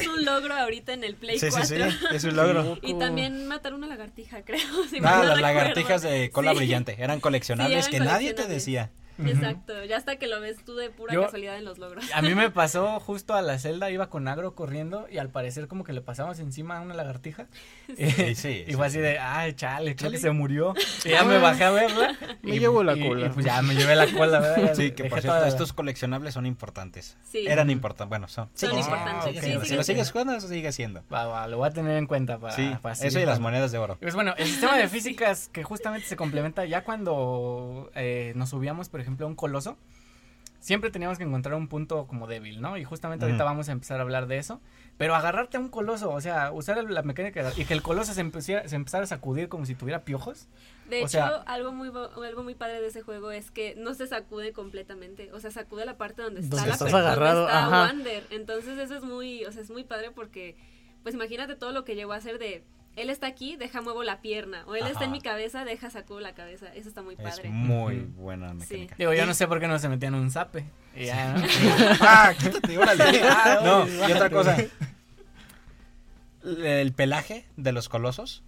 es un logro ahorita en el Play Sí, sí, 4. sí, es un logro. Y también matar una lagartija, creo. si Ah, no las recuerdo. lagartijas de cola Sí. brillante, eran coleccionables Sí, eran que nadie te decía. Exacto, ya hasta que lo ves tú de pura Yo- casualidad en los logros. A mí me pasó justo a la celda, iba con agro corriendo y al parecer como que le pasamos encima a una lagartija. Sí, sí, y sí, fue así sí. de, ay, chale, creo que se murió. Y ya me bajé a verla. Me y- llevo la y- cola. y pues ya me llevé la cola, ¿verdad? Sí, que por cierto, estos coleccionables son importantes. Sí. Eran importantes, bueno, son. Son importantes, siendo, sí. Si lo sigues jugando, eso sigue siendo. Va, va, lo voy a tener en cuenta para, Sí, para eso y las monedas de oro. Pues bueno, el sistema de físicas que justamente se complementa ya cuando eh, nos subíamos, por ejemplo, a un coloso, siempre teníamos que encontrar un punto como débil, ¿no? Y justamente ahorita vamos a empezar a hablar de eso. Pero agarrarte a un coloso, o sea, usar la mecánica y que el coloso se empezara, se empezara a sacudir como si tuviera piojos. De O hecho, sea- algo muy bo- algo muy padre de ese juego es que no se sacude completamente, o sea, sacude la parte donde está Donde la estás donde agarrado, está ajá. Wander. Entonces, eso es muy, o sea, es muy padre porque pues imagínate todo lo que llegó a hacer de él está aquí, deja muevo la pierna, o él está en mi cabeza, deja sacudo la cabeza. Eso está muy Es padre. muy Ujú. buena mecánica. Digo, yo no sé por qué no se metían un zape. Y ya, ¿no? ah, quítate, órale. Ah, no, y otra cosa. El pelaje de los colosos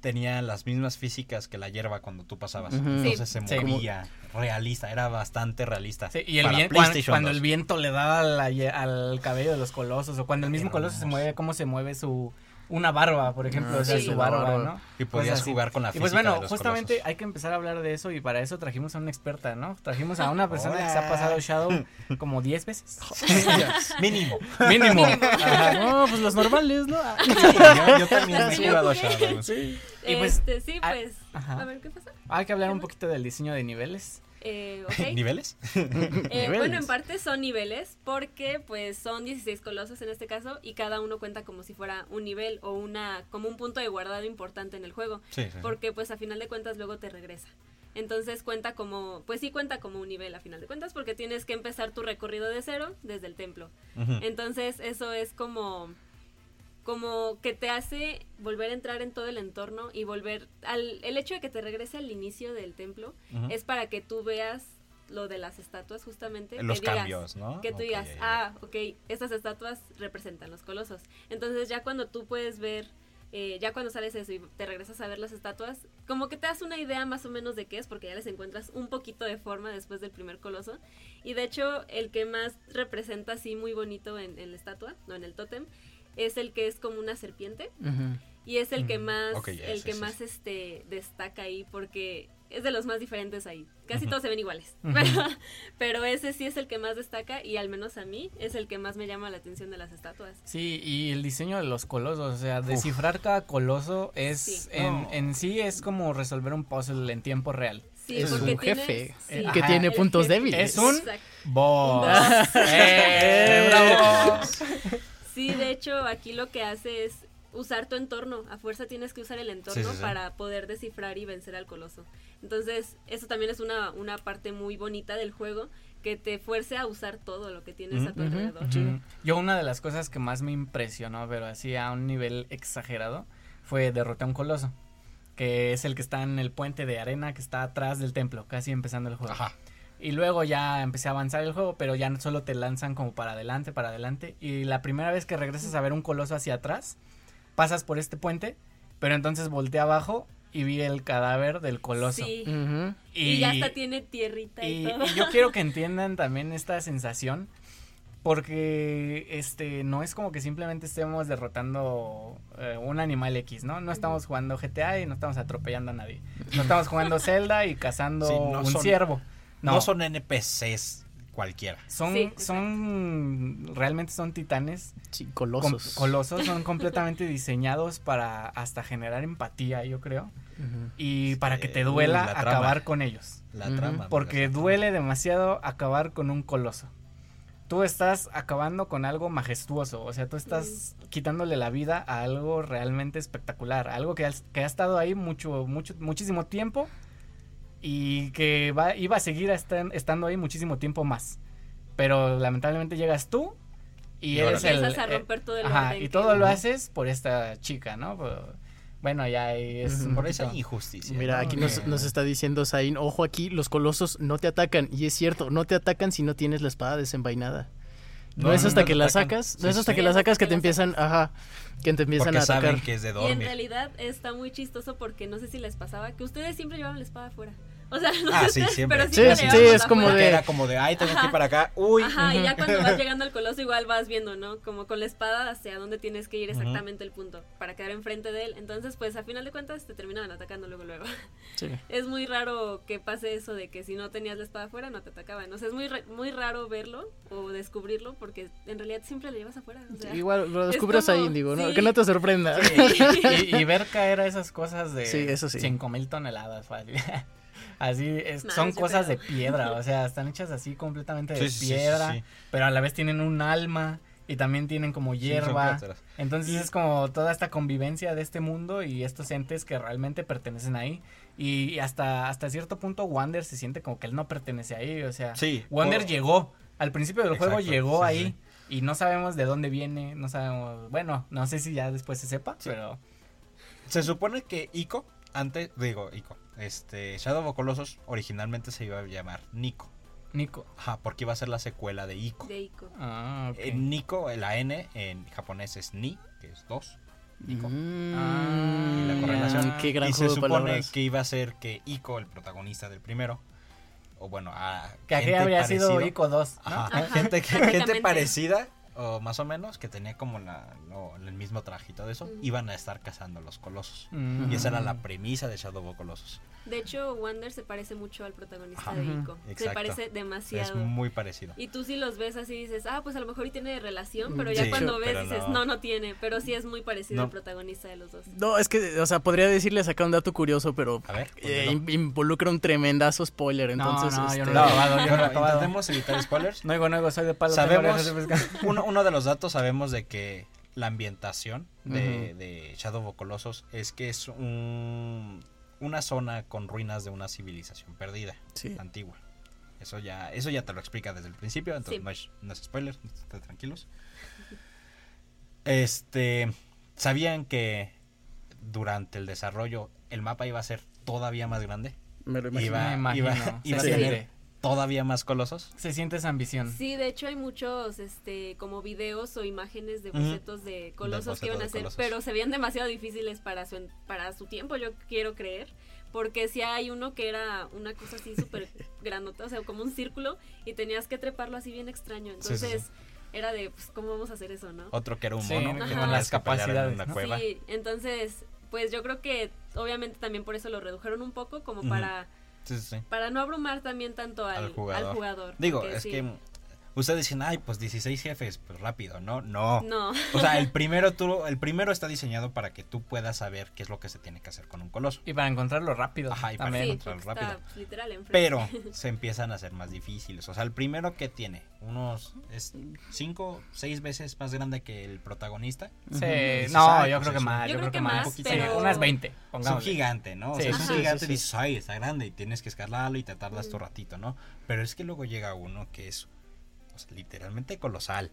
tenía las mismas físicas que la hierba cuando tú pasabas. Entonces se Sí. movía realista, era bastante realista. Sí, y el cuando, 2. el viento le da a la ye- al cabello de los colosos, o cuando el mismo coloso se mueve, cómo se mueve su una barba, por ejemplo, Ah, o sea, sí, su barba, barba. ¿no? Y podías jugar con la Y pues bueno, de los justamente colosos. hay que empezar a hablar de eso y para eso trajimos a una experta, ¿no? Trajimos a una persona que se ha pasado Shadow como 10 veces. Mínimo. Mínimo. Ajá. No, pues los normales, ¿no? Yo, yo también he jugado. Shadow. Sí. Y pues, este, sí, ah, pues. ajá. A ver, ¿qué pasa? Hay que hablar un poquito del diseño de niveles. Eh, ok. ¿Niveles? Eh, Niveles. bueno, en parte son niveles porque pues son 16 colosos en este caso y cada uno cuenta como si fuera un nivel o una como un punto de guardado importante en el juego, Sí, sí. porque pues a final de cuentas luego te regresa. Entonces cuenta como, pues sí cuenta como un nivel a final de cuentas porque tienes que empezar tu recorrido de cero desde el templo. Entonces eso es como como que te hace volver a entrar en todo el entorno y volver al el hecho de que te regrese al inicio del templo Ujú. es para que tú veas lo de las estatuas justamente. Los que digas- cambios, ¿no? Que tú Ok, digas, ya, ya. ah, ok, estas estatuas representan los colosos. Entonces ya cuando tú puedes ver, eh, ya cuando sales eso y te regresas a ver las estatuas, como que te das una idea más o menos de qué es, porque ya les encuentras un poquito de forma después del primer coloso. Y de hecho, el que más representa así muy bonito en, en la estatua, no en el tótem, es el que es como una serpiente. Y es el que más, el que más este destaca ahí porque es de los más diferentes ahí. Casi todos se ven iguales. Pero, pero ese sí es el que más destaca y al menos a mí es el que más me llama la atención de las estatuas. Sí, y el diseño de los colosos, o sea, descifrar cada coloso es Sí. en, No. en sí es como resolver un puzzle en tiempo real. Sí, Es un tienes- jefe, sí, eh, que Ajá, tiene puntos jefe. débiles. Es un-. Boss. ¡Eh, bravo! Sí, de hecho, aquí lo que hace es usar tu entorno. A fuerza tienes que usar el entorno Sí, sí, sí. para poder descifrar y vencer al coloso. Entonces, eso también es una, una parte muy bonita del juego que te fuerce a usar todo lo que tienes a tu alrededor. Yo una de las cosas que más me impresionó, pero así a un nivel exagerado, fue derrotar a un coloso, que es el que está en el puente de arena que está atrás del templo, casi empezando el juego. Ajá. Y luego ya empecé a avanzar el juego, pero ya no solo te lanzan como para adelante, para adelante. Y la primera vez que regresas a ver un coloso hacia atrás, pasas por este puente, pero entonces volteé abajo y vi el cadáver del coloso. Sí. Y, ya hasta tiene tierrita y, y- todo. y yo quiero que entiendan también esta sensación. Porque este no es como que simplemente estemos derrotando eh, un animal X, ¿no? No estamos jugando GTA y no estamos atropellando a nadie. No estamos jugando Zelda y cazando Sí, no un son- ciervo. No, No, son NPCs cualquiera. son, Sí, son realmente son titanes Sí, com- colosos. colosos, son completamente diseñados para hasta generar empatía, yo creo, y para que te Uh, duela la trama. acabar con ellos. La Ujú. trama. Porque la trama. duele demasiado acabar con un coloso. Tú estás acabando con algo majestuoso, o sea, tú estás quitándole la vida a algo realmente espectacular, algo que, has- que ha estado ahí mucho, mucho, muchísimo tiempo y que va, iba a seguir estan- estando ahí muchísimo tiempo más. Pero lamentablemente llegas tú y, Y eres el... Empiezas a eh, romper todo el ajá, orden y que- todo lo haces por esta chica, ¿no? Por- bueno, ya es un Por esa injusticia. Mira, ¿no? aquí nos, Que- nos está diciendo Zain, ojo aquí, los colosos no te atacan. Y es cierto, no te atacan si no tienes la espada desenvainada. No, No, es hasta no que la atacan. sacas, no Sí, es hasta sí. que la sacas que que te empiezan, ajá, que te empiezan Porque a atacar. saben que es de Y en realidad está muy chistoso porque no sé si les pasaba que ustedes siempre llevaban la espada afuera. O sea, no Ah, sí, siempre. pero Sí, siempre sí, es como afuera. de- era como de, ay, tengo que ir para acá. Uy. Ajá, y ya cuando vas llegando al coloso igual vas viendo, ¿no? Como con la espada hacia dónde tienes que ir exactamente el punto para quedar enfrente de él. Entonces, pues a final de cuentas te terminaban atacando luego luego. Sí. Es muy raro que pase eso de que si no tenías la espada afuera no te atacaban. O sea, es muy muy raro verlo o descubrirlo porque en realidad siempre la llevas afuera. O sea, Igual lo es descubres como- ahí, Indigo, ¿no? sí. Que no te sorprenda. y, y ver caer a esas cosas de Sí, eso sí. 5 mil toneladas fácil. Así es- son cosas creo. de piedra, o sea, están hechas así completamente de Sí, sí, sí, sí, piedra, sí. pero a la vez tienen un alma y también tienen como hierba. Entonces es como toda esta convivencia de este mundo y estos entes que realmente pertenecen ahí. Y hasta, hasta cierto punto Wander se siente como que él no pertenece ahí. O sea, Sí. Wander o- llegó. Al principio del juego llegó sí, ahí. Y no sabemos de dónde viene. No sabemos. Bueno, no sé si ya después se sepa. Pero. Se supone que Ico, antes, digo, Ico, este, Shadow of Colossus originalmente se iba a llamar Nico. Nico. Ajá, porque iba a ser la secuela de Ico. de Ico. Ah, ok. En Nico, la N en japonés es Ni, que es dos. Nico. Mm, Ah, y la correlación. Qué gran y se supone palabras. que iba a ser que Ico, el protagonista del primero, o bueno, a que aquí gente habría sido Ico 2. ¿no? Ajá, Ajá, gente, parecida, o más o menos, que tenía como la, el mismo traje y todo eso, iban a estar cazando los colosos. Mm. Y esa era la premisa de Shadow of Colossus. De hecho, Wander se parece mucho al protagonista Ajá. de. Ico. Se parece Es demasiado. muy parecido. Y tú si los ves así dices, ah, pues a lo mejor y tiene relación, pero ya cuando ves dices, no. no. no, tiene, pero sí es muy parecido No. al protagonista de los dos. No, es que, o sea, podría decirles acá un dato curioso, pero A ver, eh, involucra un tremendazo spoiler, No, entonces... no, yo este, no lo he probado, yo no lo he bueno, probado. intentemos evitar spoilers. No digo, no soy de palo. Sabemos, uno, uno de los datos sabemos de que la ambientación de, de Shadow of Colossus es que es un, una zona con ruinas de una civilización perdida, Sí. antigua. Eso ya, eso ya te lo explica desde el principio, entonces Sí. no, es, no es spoiler, estén tranquilos. Este, ¿sabían que durante el desarrollo el mapa iba a ser todavía más grande? Me lo imagino. Iba, Me imagino, iba, a tener todavía más colosos. Se siente esa ambición. Sí, de hecho hay muchos este como videos o imágenes de bocetos de colosos que iban a hacer, pero se veían demasiado difíciles para su en- para su tiempo, yo quiero creer, porque si hay uno que era una cosa así súper grandota, o sea, como un círculo y tenías que treparlo así bien extraño, Sí, sí, sí. entonces era de pues cómo vamos a hacer eso, ¿no? Otro que era un Sí, mono, con que las tenías que pelear en capacidades, una ¿no? cueva. Sí, entonces pues yo creo que obviamente también por eso lo redujeron un poco como para Para no abrumar también tanto al, Al al jugador. jugador. Digo, es que ustedes dicen, ay, pues 16 jefes, pues rápido, ¿no? No. no. O sea, el primero, tú, el primero está diseñado para que tú puedas saber qué es lo que se tiene que hacer con un coloso. Y para encontrarlo rápido. Ajá, y para también. Sí, encontrarlo está, rápido. pues, literal enfrente. Pero se empiezan a hacer más difíciles. O sea, el primero que tiene unos es cinco, seis veces más grande que el protagonista. Sí, dices, no, "Ay, yo pues creo que más. Yo Yo, creo creo que más. pero- unas 20. Es un Pongámosle. gigante, ¿no? O Sí, sea, es un sí, gigante sí, y dices, ay, está grande y tienes que escalarlo y te tardas tu ratito, ¿no? Pero es que luego llega uno que es sea, literalmente colosal.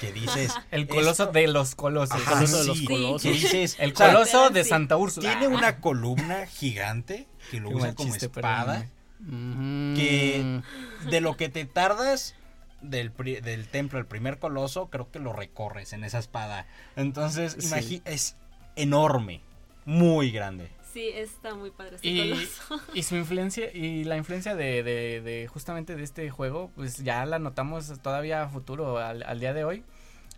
Que dices. El coloso esto- de los colosos. Ajá, coloso de los sí, colosos. que dices, El o sea, coloso de. Santa Úrsula. Tiene una columna gigante que lo Qué usa como chiste, espada. perdóname. Que de lo que te tardas del, pri- del templo, el primer coloso, creo que lo recorres en esa espada. Entonces, Sí. es enorme, muy grande. Sí, está muy padre este Y, coloso. y su influencia y la influencia de, de, de justamente de este juego pues ya la notamos todavía a futuro al, al día de hoy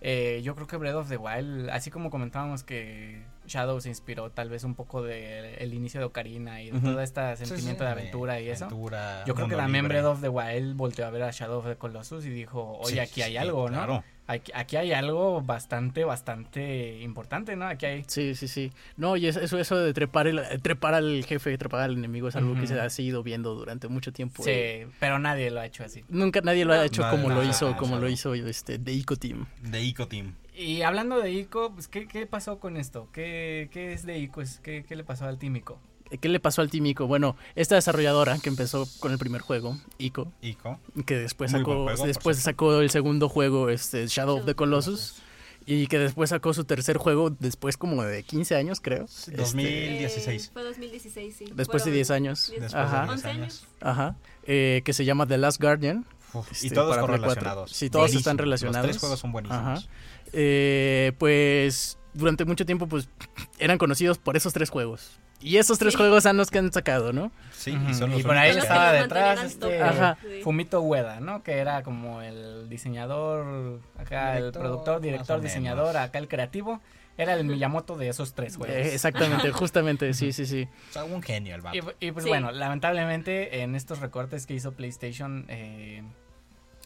Eh, yo creo que Breath of the Wild así como comentábamos que Shadow se inspiró tal vez un poco del el inicio de Ocarina y de Ujú. todo este sentimiento de aventura y eso Aventura, yo creo que también libre. Breath of the Wild volteó a ver a Shadow of the Colossus y dijo oye Sí, aquí hay sí, algo no claro. aquí, aquí hay algo bastante bastante importante no aquí hay Sí, sí, sí. No, y es- eso, eso de trepar, el, trepar al jefe, trepar al enemigo es algo que se ha seguido viendo durante mucho tiempo. sí eh. pero nadie lo ha hecho así Nunca nadie lo ha hecho como lo hizo, como lo hizo este Deiko Team. De Ico Team. Y hablando de Ico, pues, ¿qué, qué pasó con esto? ¿Qué, qué es de Ico? ¿Qué, qué le pasó al Team Ico? ¿Qué le pasó al Team Ico? Bueno, esta desarrolladora que empezó con el primer juego, Ico, Ico. que después Muy sacó, juego, después sacó el segundo juego, este Shadow of the Colossus, y que después sacó su tercer juego después como de 15 años, creo. Sí, Este, 2000. Eh, 2016. fue 2016, sí. después de Fueron 10 años. 10, Después Ajá. de 10 11 años. Ajá. eh, que se llama The Last Guardian. Uf, este, y todos para son Play 4. relacionados. Sí, todos están relacionados. Los tres juegos son buenísimos. Ajá. Eh, pues durante mucho tiempo pues eran conocidos por esos tres juegos. Y esos tres Sí. juegos son los que han sacado, ¿no? Sí, y son y los por ahí estaba detrás este. Ajá. Fumito Ueda, ¿no? Que era como el diseñador, acá el productor, director, diseñador, acá el creativo. Era el Miyamoto de esos tres juegos. Eh, exactamente, justamente, sí, sí, sí. O sea, un genio el vato. Y, y pues Sí. bueno, lamentablemente en estos recortes que hizo PlayStation, eh,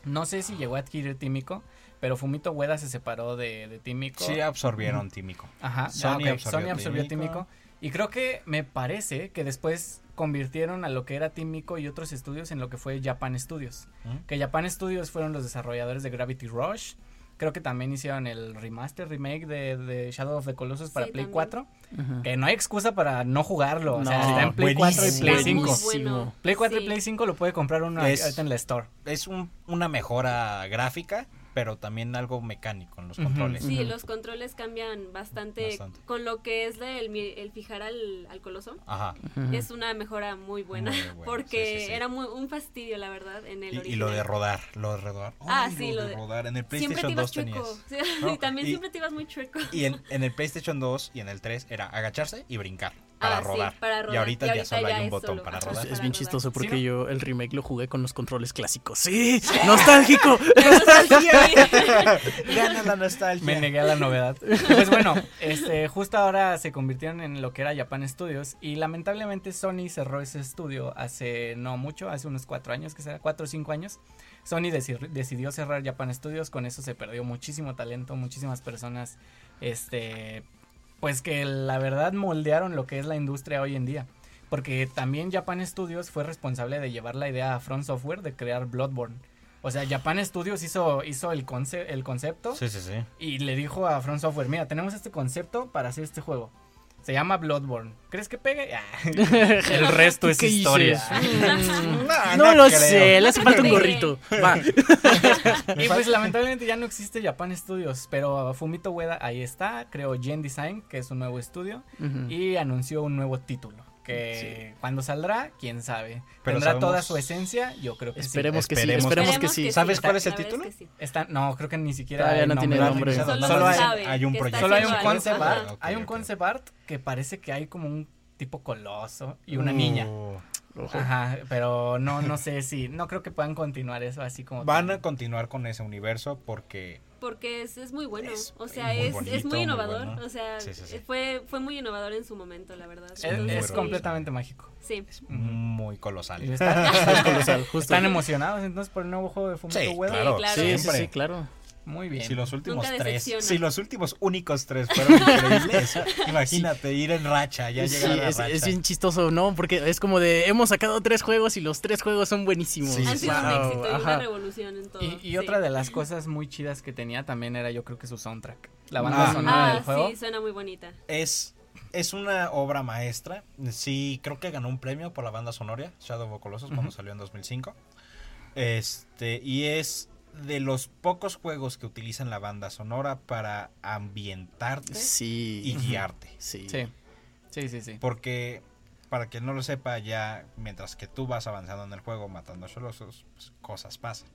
no sé si llegó a adquirir Tímico, pero Fumito Ueda se separó de, de Tímico. Sí absorbieron Tímico. Ajá, Sony ah, absorbió Sony absorbió Tímico. Tímico. Y creo que me parece que después convirtieron a lo que era Tímico y otros estudios en lo que fue Japan Studios. ¿Mm? Que Japan Studios fueron los desarrolladores de Gravity Rush. Creo que también hicieron el remaster, remake de, de Shadow of the Colossus para Sí, Play también. 4. Ujú. Que no hay excusa para no jugarlo. o sea, está en Play 4 y. Play Está muy 5. bueno. Play 4 y. Play 5 lo puede comprar uno Es- ahorita en la store. Es un, una mejora gráfica, pero también algo mecánico en los Ujú. controles. Sí, los controles cambian bastante, Bastante. con lo que es de el, mi- el fijar al, al coloso. Ajá. Ujú. Es una mejora muy buena, Muy buena, porque sí, sí, sí. era muy, un fastidio, la verdad, en el Y, y original. lo de rodar, lo de rodar. Ah, Ay, sí, lo de- rodar. En el Siempre te PlayStation ibas 2 chueco. tenías. Sí, No, y también y- siempre te ibas muy chueco. Y en, en el PlayStation 2 y en el 3 era agacharse y brincar para, Ah, sí, rodar. Y ahorita Y ya solo ya hay un botón solo, para rodar. Es para bien rodar. chistoso porque ¿no? yo el remake lo jugué con los controles clásicos. ¡Sí! ¡Nostálgico! Gana la nostalgia. Me negué a la novedad. Pues bueno, este, justo ahora se convirtieron en lo que era Japan Studios y lamentablemente Sony cerró ese estudio hace no mucho, hace unos cuatro años, que será cuatro o cinco años. Sony deci- decidió cerrar Japan Studios, con eso se perdió muchísimo talento, muchísimas personas, este, pues que la verdad moldearon lo que es la industria hoy en día. Porque también Japan Studios fue responsable de llevar la idea a Front Software de crear Bloodborne. O sea, Japan Studios hizo, hizo el, conce- el concepto Sí, sí, sí. y le dijo a Front Software, mira, tenemos este concepto para hacer este juego. Se llama Bloodborne. ¿Crees que pegue? Ah, el resto es ¿Qué historia. dices? No, No no lo creo. sé, le hace falta un gorrito. Va. y pues lamentablemente ya no existe Japan Studios, pero Fumito Ueda ahí está, creó Gen Design, que es un nuevo estudio, y anunció un nuevo título. Que cuando saldrá, quién sabe. Pero ¿Tendrá toda su esencia? Yo creo que Esperemos que sí, Esperemos esperemos que sí. ¿Sabes cuál es el título? sí. sí. Está, no, creo que ni siquiera Todavía hay no tiene nombre. nombre. Solo hay, hay un proyecto. solo hay un concept art. Ok, hay un ok. concept art que parece que hay como un tipo coloso y una niña. Uh, Ojo. Ajá, pero no, no sé si, no creo que puedan continuar eso así como. Van a continuar con ese universo porque Porque es, es muy bueno. Es o sea, muy es, bonito, es muy muy innovador. bueno. O sea, Sí, sí, sí. Fue, fue muy innovador en su momento, la verdad. Es, Entonces, completamente mágico. Sí. muy colosal. Está- Es colosal, justo. ¿Están emocionados entonces por el nuevo juego de Fumito Sí, Ueda? claro, claro. Sí, sí, siempre. sí, claro. Muy bien. Si los últimos Nunca tres, si los últimos únicos tres fueron increíbles, imagínate ir en racha, ya Sí, llegar a la es, racha. es bien chistoso, ¿no? Porque es como de, hemos sacado tres juegos y los tres juegos son buenísimos. Sí, Han sido un éxito y una revolución en todo. Y, y sí. otra de las cosas muy chidas que tenía también era yo creo que su soundtrack. La banda Ah. sonora Ah, del juego. sí, suena muy bonita. Es, es una obra maestra. Sí, creo que ganó un premio por la banda sonora, Shadow of Colossus, cuando salió en 2005. Este, y es de los pocos juegos que utilizan la banda sonora para ambientarte Sí. y guiarte. Sí. Sí. Sí, sí, sí. Porque, para quien no lo sepa, ya mientras que tú vas avanzando en el juego matando cholosos, pues, cosas pasan.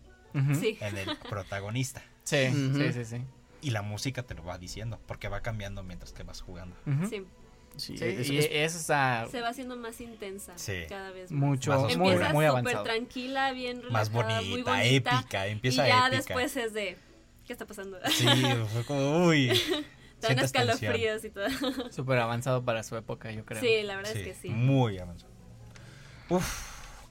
Sí. en el protagonista. Sí, sí, sí, sí. Y la música te lo va diciendo, porque va cambiando mientras que vas jugando. Sí. Sí, Sí, es- y es- Se va haciendo más intensa Sí. cada vez más. mucho, Más muy, oscura. Empieza muy súper tranquila, bien Más relajada, muy bonita, bonita. épica, Y empieza ya épica. después es de, ¿qué está pasando? Sí, fue como, uy. Dan escalofríos y todo. Súper avanzado para su época, yo creo. Sí, la verdad Sí, es que sí. Muy avanzado. Uf,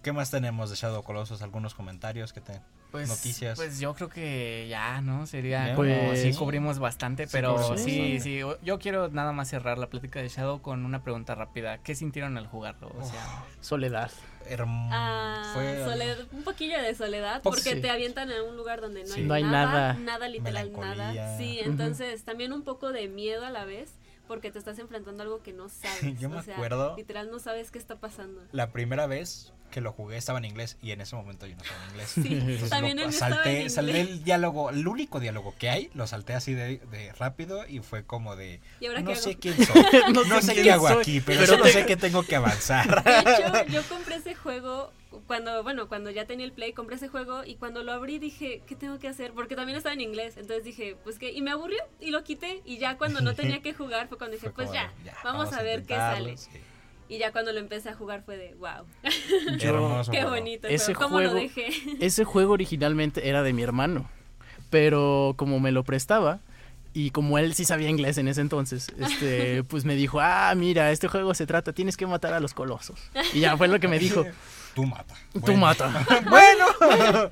¿qué más tenemos de Shadow Colossus? ¿Algunos comentarios que te... Pues, Noticias. Pues yo creo que ya, ¿no? Sería Ya, como pues, sí sí. cubrimos bastante, Sí, pero sí, sí. Yo quiero nada más cerrar la plática de Shadow con una pregunta rápida. ¿Qué sintieron al jugarlo? O sea, soledad. Herm- Ah, fue soledad- un poquillo de soledad Poco, porque sí. te avientan a un lugar donde no Sí. hay, No hay nada, nada. nada literal Melancolía. nada. Sí, entonces también un poco de miedo a la vez porque te estás enfrentando a algo que no sabes. Yo me o sea, acuerdo- literal no sabes qué está pasando. La primera vez que lo jugué estaba en inglés y en ese momento yo no estaba en inglés. Sí, Entonces también lo- salté, en salté el diálogo, el único diálogo que hay, lo salté así de, de rápido y fue como de ¿Y ahora no qué sé hago? quién soy, no, No sé sé quién qué hago soy, aquí, pero, pero solo te- sé que tengo que avanzar. De hecho, yo compré ese juego cuando, bueno, cuando ya tenía el play, compré ese juego y cuando lo abrí dije, ¿qué tengo que hacer? Porque también estaba en inglés, entonces dije, pues qué, y me aburrió y lo quité y ya cuando no tenía que jugar fue cuando dije, Fue pues ya, vamos, a ver qué sale. sí. Y ya cuando lo empecé a jugar fue de, wow, qué bonito. Ese juego, ¿Cómo lo dejé? Ese juego originalmente era de mi hermano, pero como me lo prestaba y como él sí sabía inglés en ese entonces, este, pues me dijo, ah, mira, este juego se trata, tienes que matar a los colosos. Y ya fue lo que me dijo, Tú mata. tú Bueno. mata. bueno.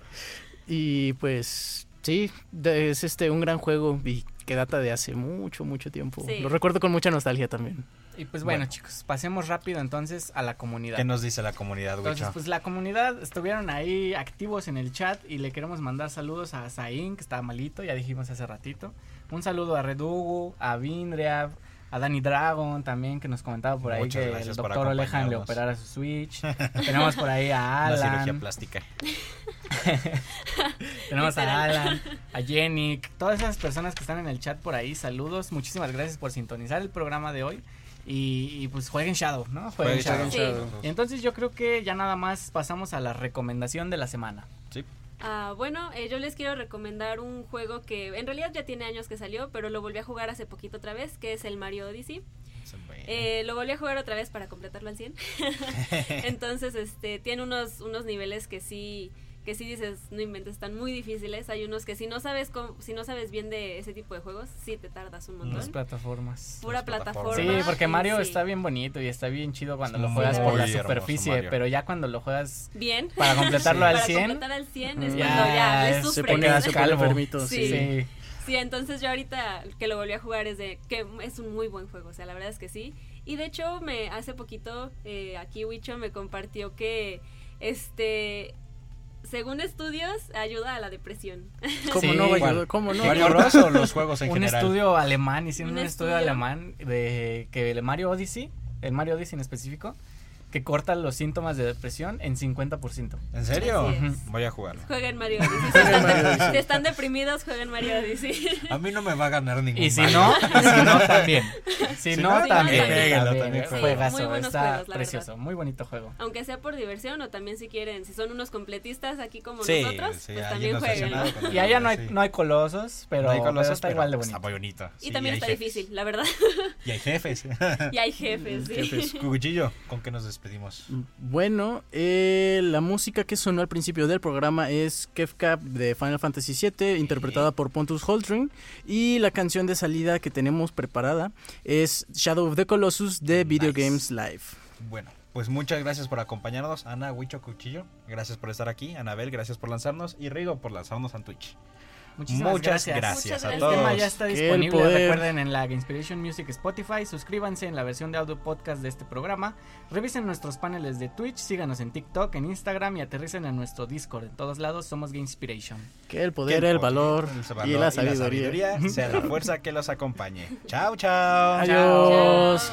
Y pues sí, es este un gran juego y que data de hace mucho, mucho tiempo. Sí. Lo recuerdo con mucha nostalgia también. y pues bueno, Bueno. chicos, pasemos rápido entonces a la comunidad. ¿Qué nos dice la comunidad, Entonces, Wicho? pues la comunidad estuvieron ahí activos en el chat y le queremos mandar saludos a Zain, que está malito, ya dijimos hace ratito. Un saludo a Redugu, a Vindria, a Danny Dragon también, que nos comentaba por ahí Muchas que el doctor Olejan le operara su Switch. Tenemos por ahí a Una cirugía Alan, plástica. tenemos a. Alan, a Jenny, todas esas personas que están en el chat por ahí, saludos. Muchísimas gracias por sintonizar el programa de hoy. Y, y, pues jueguen Shadow, ¿no? Jueguen Jueguen Shadow. Sí. Y entonces yo creo que ya nada más pasamos a la recomendación de la semana. Ah, bueno, eh, yo les quiero recomendar un juego que en realidad ya tiene años que salió, pero lo volví a jugar hace poquito otra vez, que es el Mario Odyssey. Eh, lo volví a jugar otra vez para completarlo al 100. Entonces, este, tiene unos, unos niveles que sí, que sí dices, no inventes, están muy difíciles. Hay unos que si no sabes cómo- si no sabes bien de ese tipo de juegos, sí te tardas un Las montón. plataformas. Pura Las plataformas. plataforma. Sí, porque Mario sí. está bien bonito y está bien chido cuando Es lo juegas por la superficie, Mario. pero ya cuando lo juegas Bien. para completarlo Sí. al Para 100, completar al 100 es Ya, cuando ya le se pone, queda se pone calvo. sí. sí. Sí, entonces yo ahorita que lo volví a jugar es de que es un muy buen juego, o sea, la verdad es que sí. Y de hecho, me hace poquito eh, aquí Wicho me compartió que este según estudios ayuda a la depresión. ¿Cómo Sí. no. ¿Cómo no? ¿Mario Bros o los juegos en un general? estudio alemán, hicieron un, Un estudio, estudio. alemán de que el Mario Odyssey, el Mario Odyssey en específico, que corta los síntomas de depresión en 50%. ¿En serio? Voy a jugarlo. Jueguen Mario Odyssey. Si están, si están deprimidos, jueguen Mario Odyssey. A mí no me va a ganar ningún Y si Mario. no, y si no también. Si, Si no, no, también. también. Péguelo, también. Juegazo, Muy buenos está juegos, la precioso, verdad. muy bonito juego. Aunque sea por diversión o también si quieren, si son unos completistas aquí como Sí, nosotros, sí, pues también jueguen. Y allá no hay, sí. no hay colosos, pero, No hay pero colosos, está pero igual de Está bonito. muy bonito. Y Sí, también está jefes. difícil, la verdad. Y hay jefes. y hay jefes, sí. jefes. Cucuchillo, ¿con qué nos despedimos? Bueno, eh, la música que sonó al principio del programa es Kefka de Final Fantasy VII, interpretada por Pontus Holdring. Y la canción de salida que tenemos preparada es Shadow of the Colossus de Video Nice. Games Live. Bueno, pues muchas gracias por acompañarnos. Ana, Huicho, Cuchillo, gracias por estar aquí. Anabel, gracias por lanzarnos. Y Rigo, por lanzarnos en Twitch. Muchísimas Muchas gracias. a gracias. El todos. tema ya está el disponible, recuerden en la Inspiration Music Spotify, suscríbanse en la versión de audio podcast de este programa, revisen nuestros paneles de Twitch, síganos en TikTok, en Instagram y aterricen en nuestro Discord. En todos lados somos Inspiration. Que el poder, Que el valor valor y la sabiduría. sea la fuerza que los acompañe. Chao, chao. Adiós.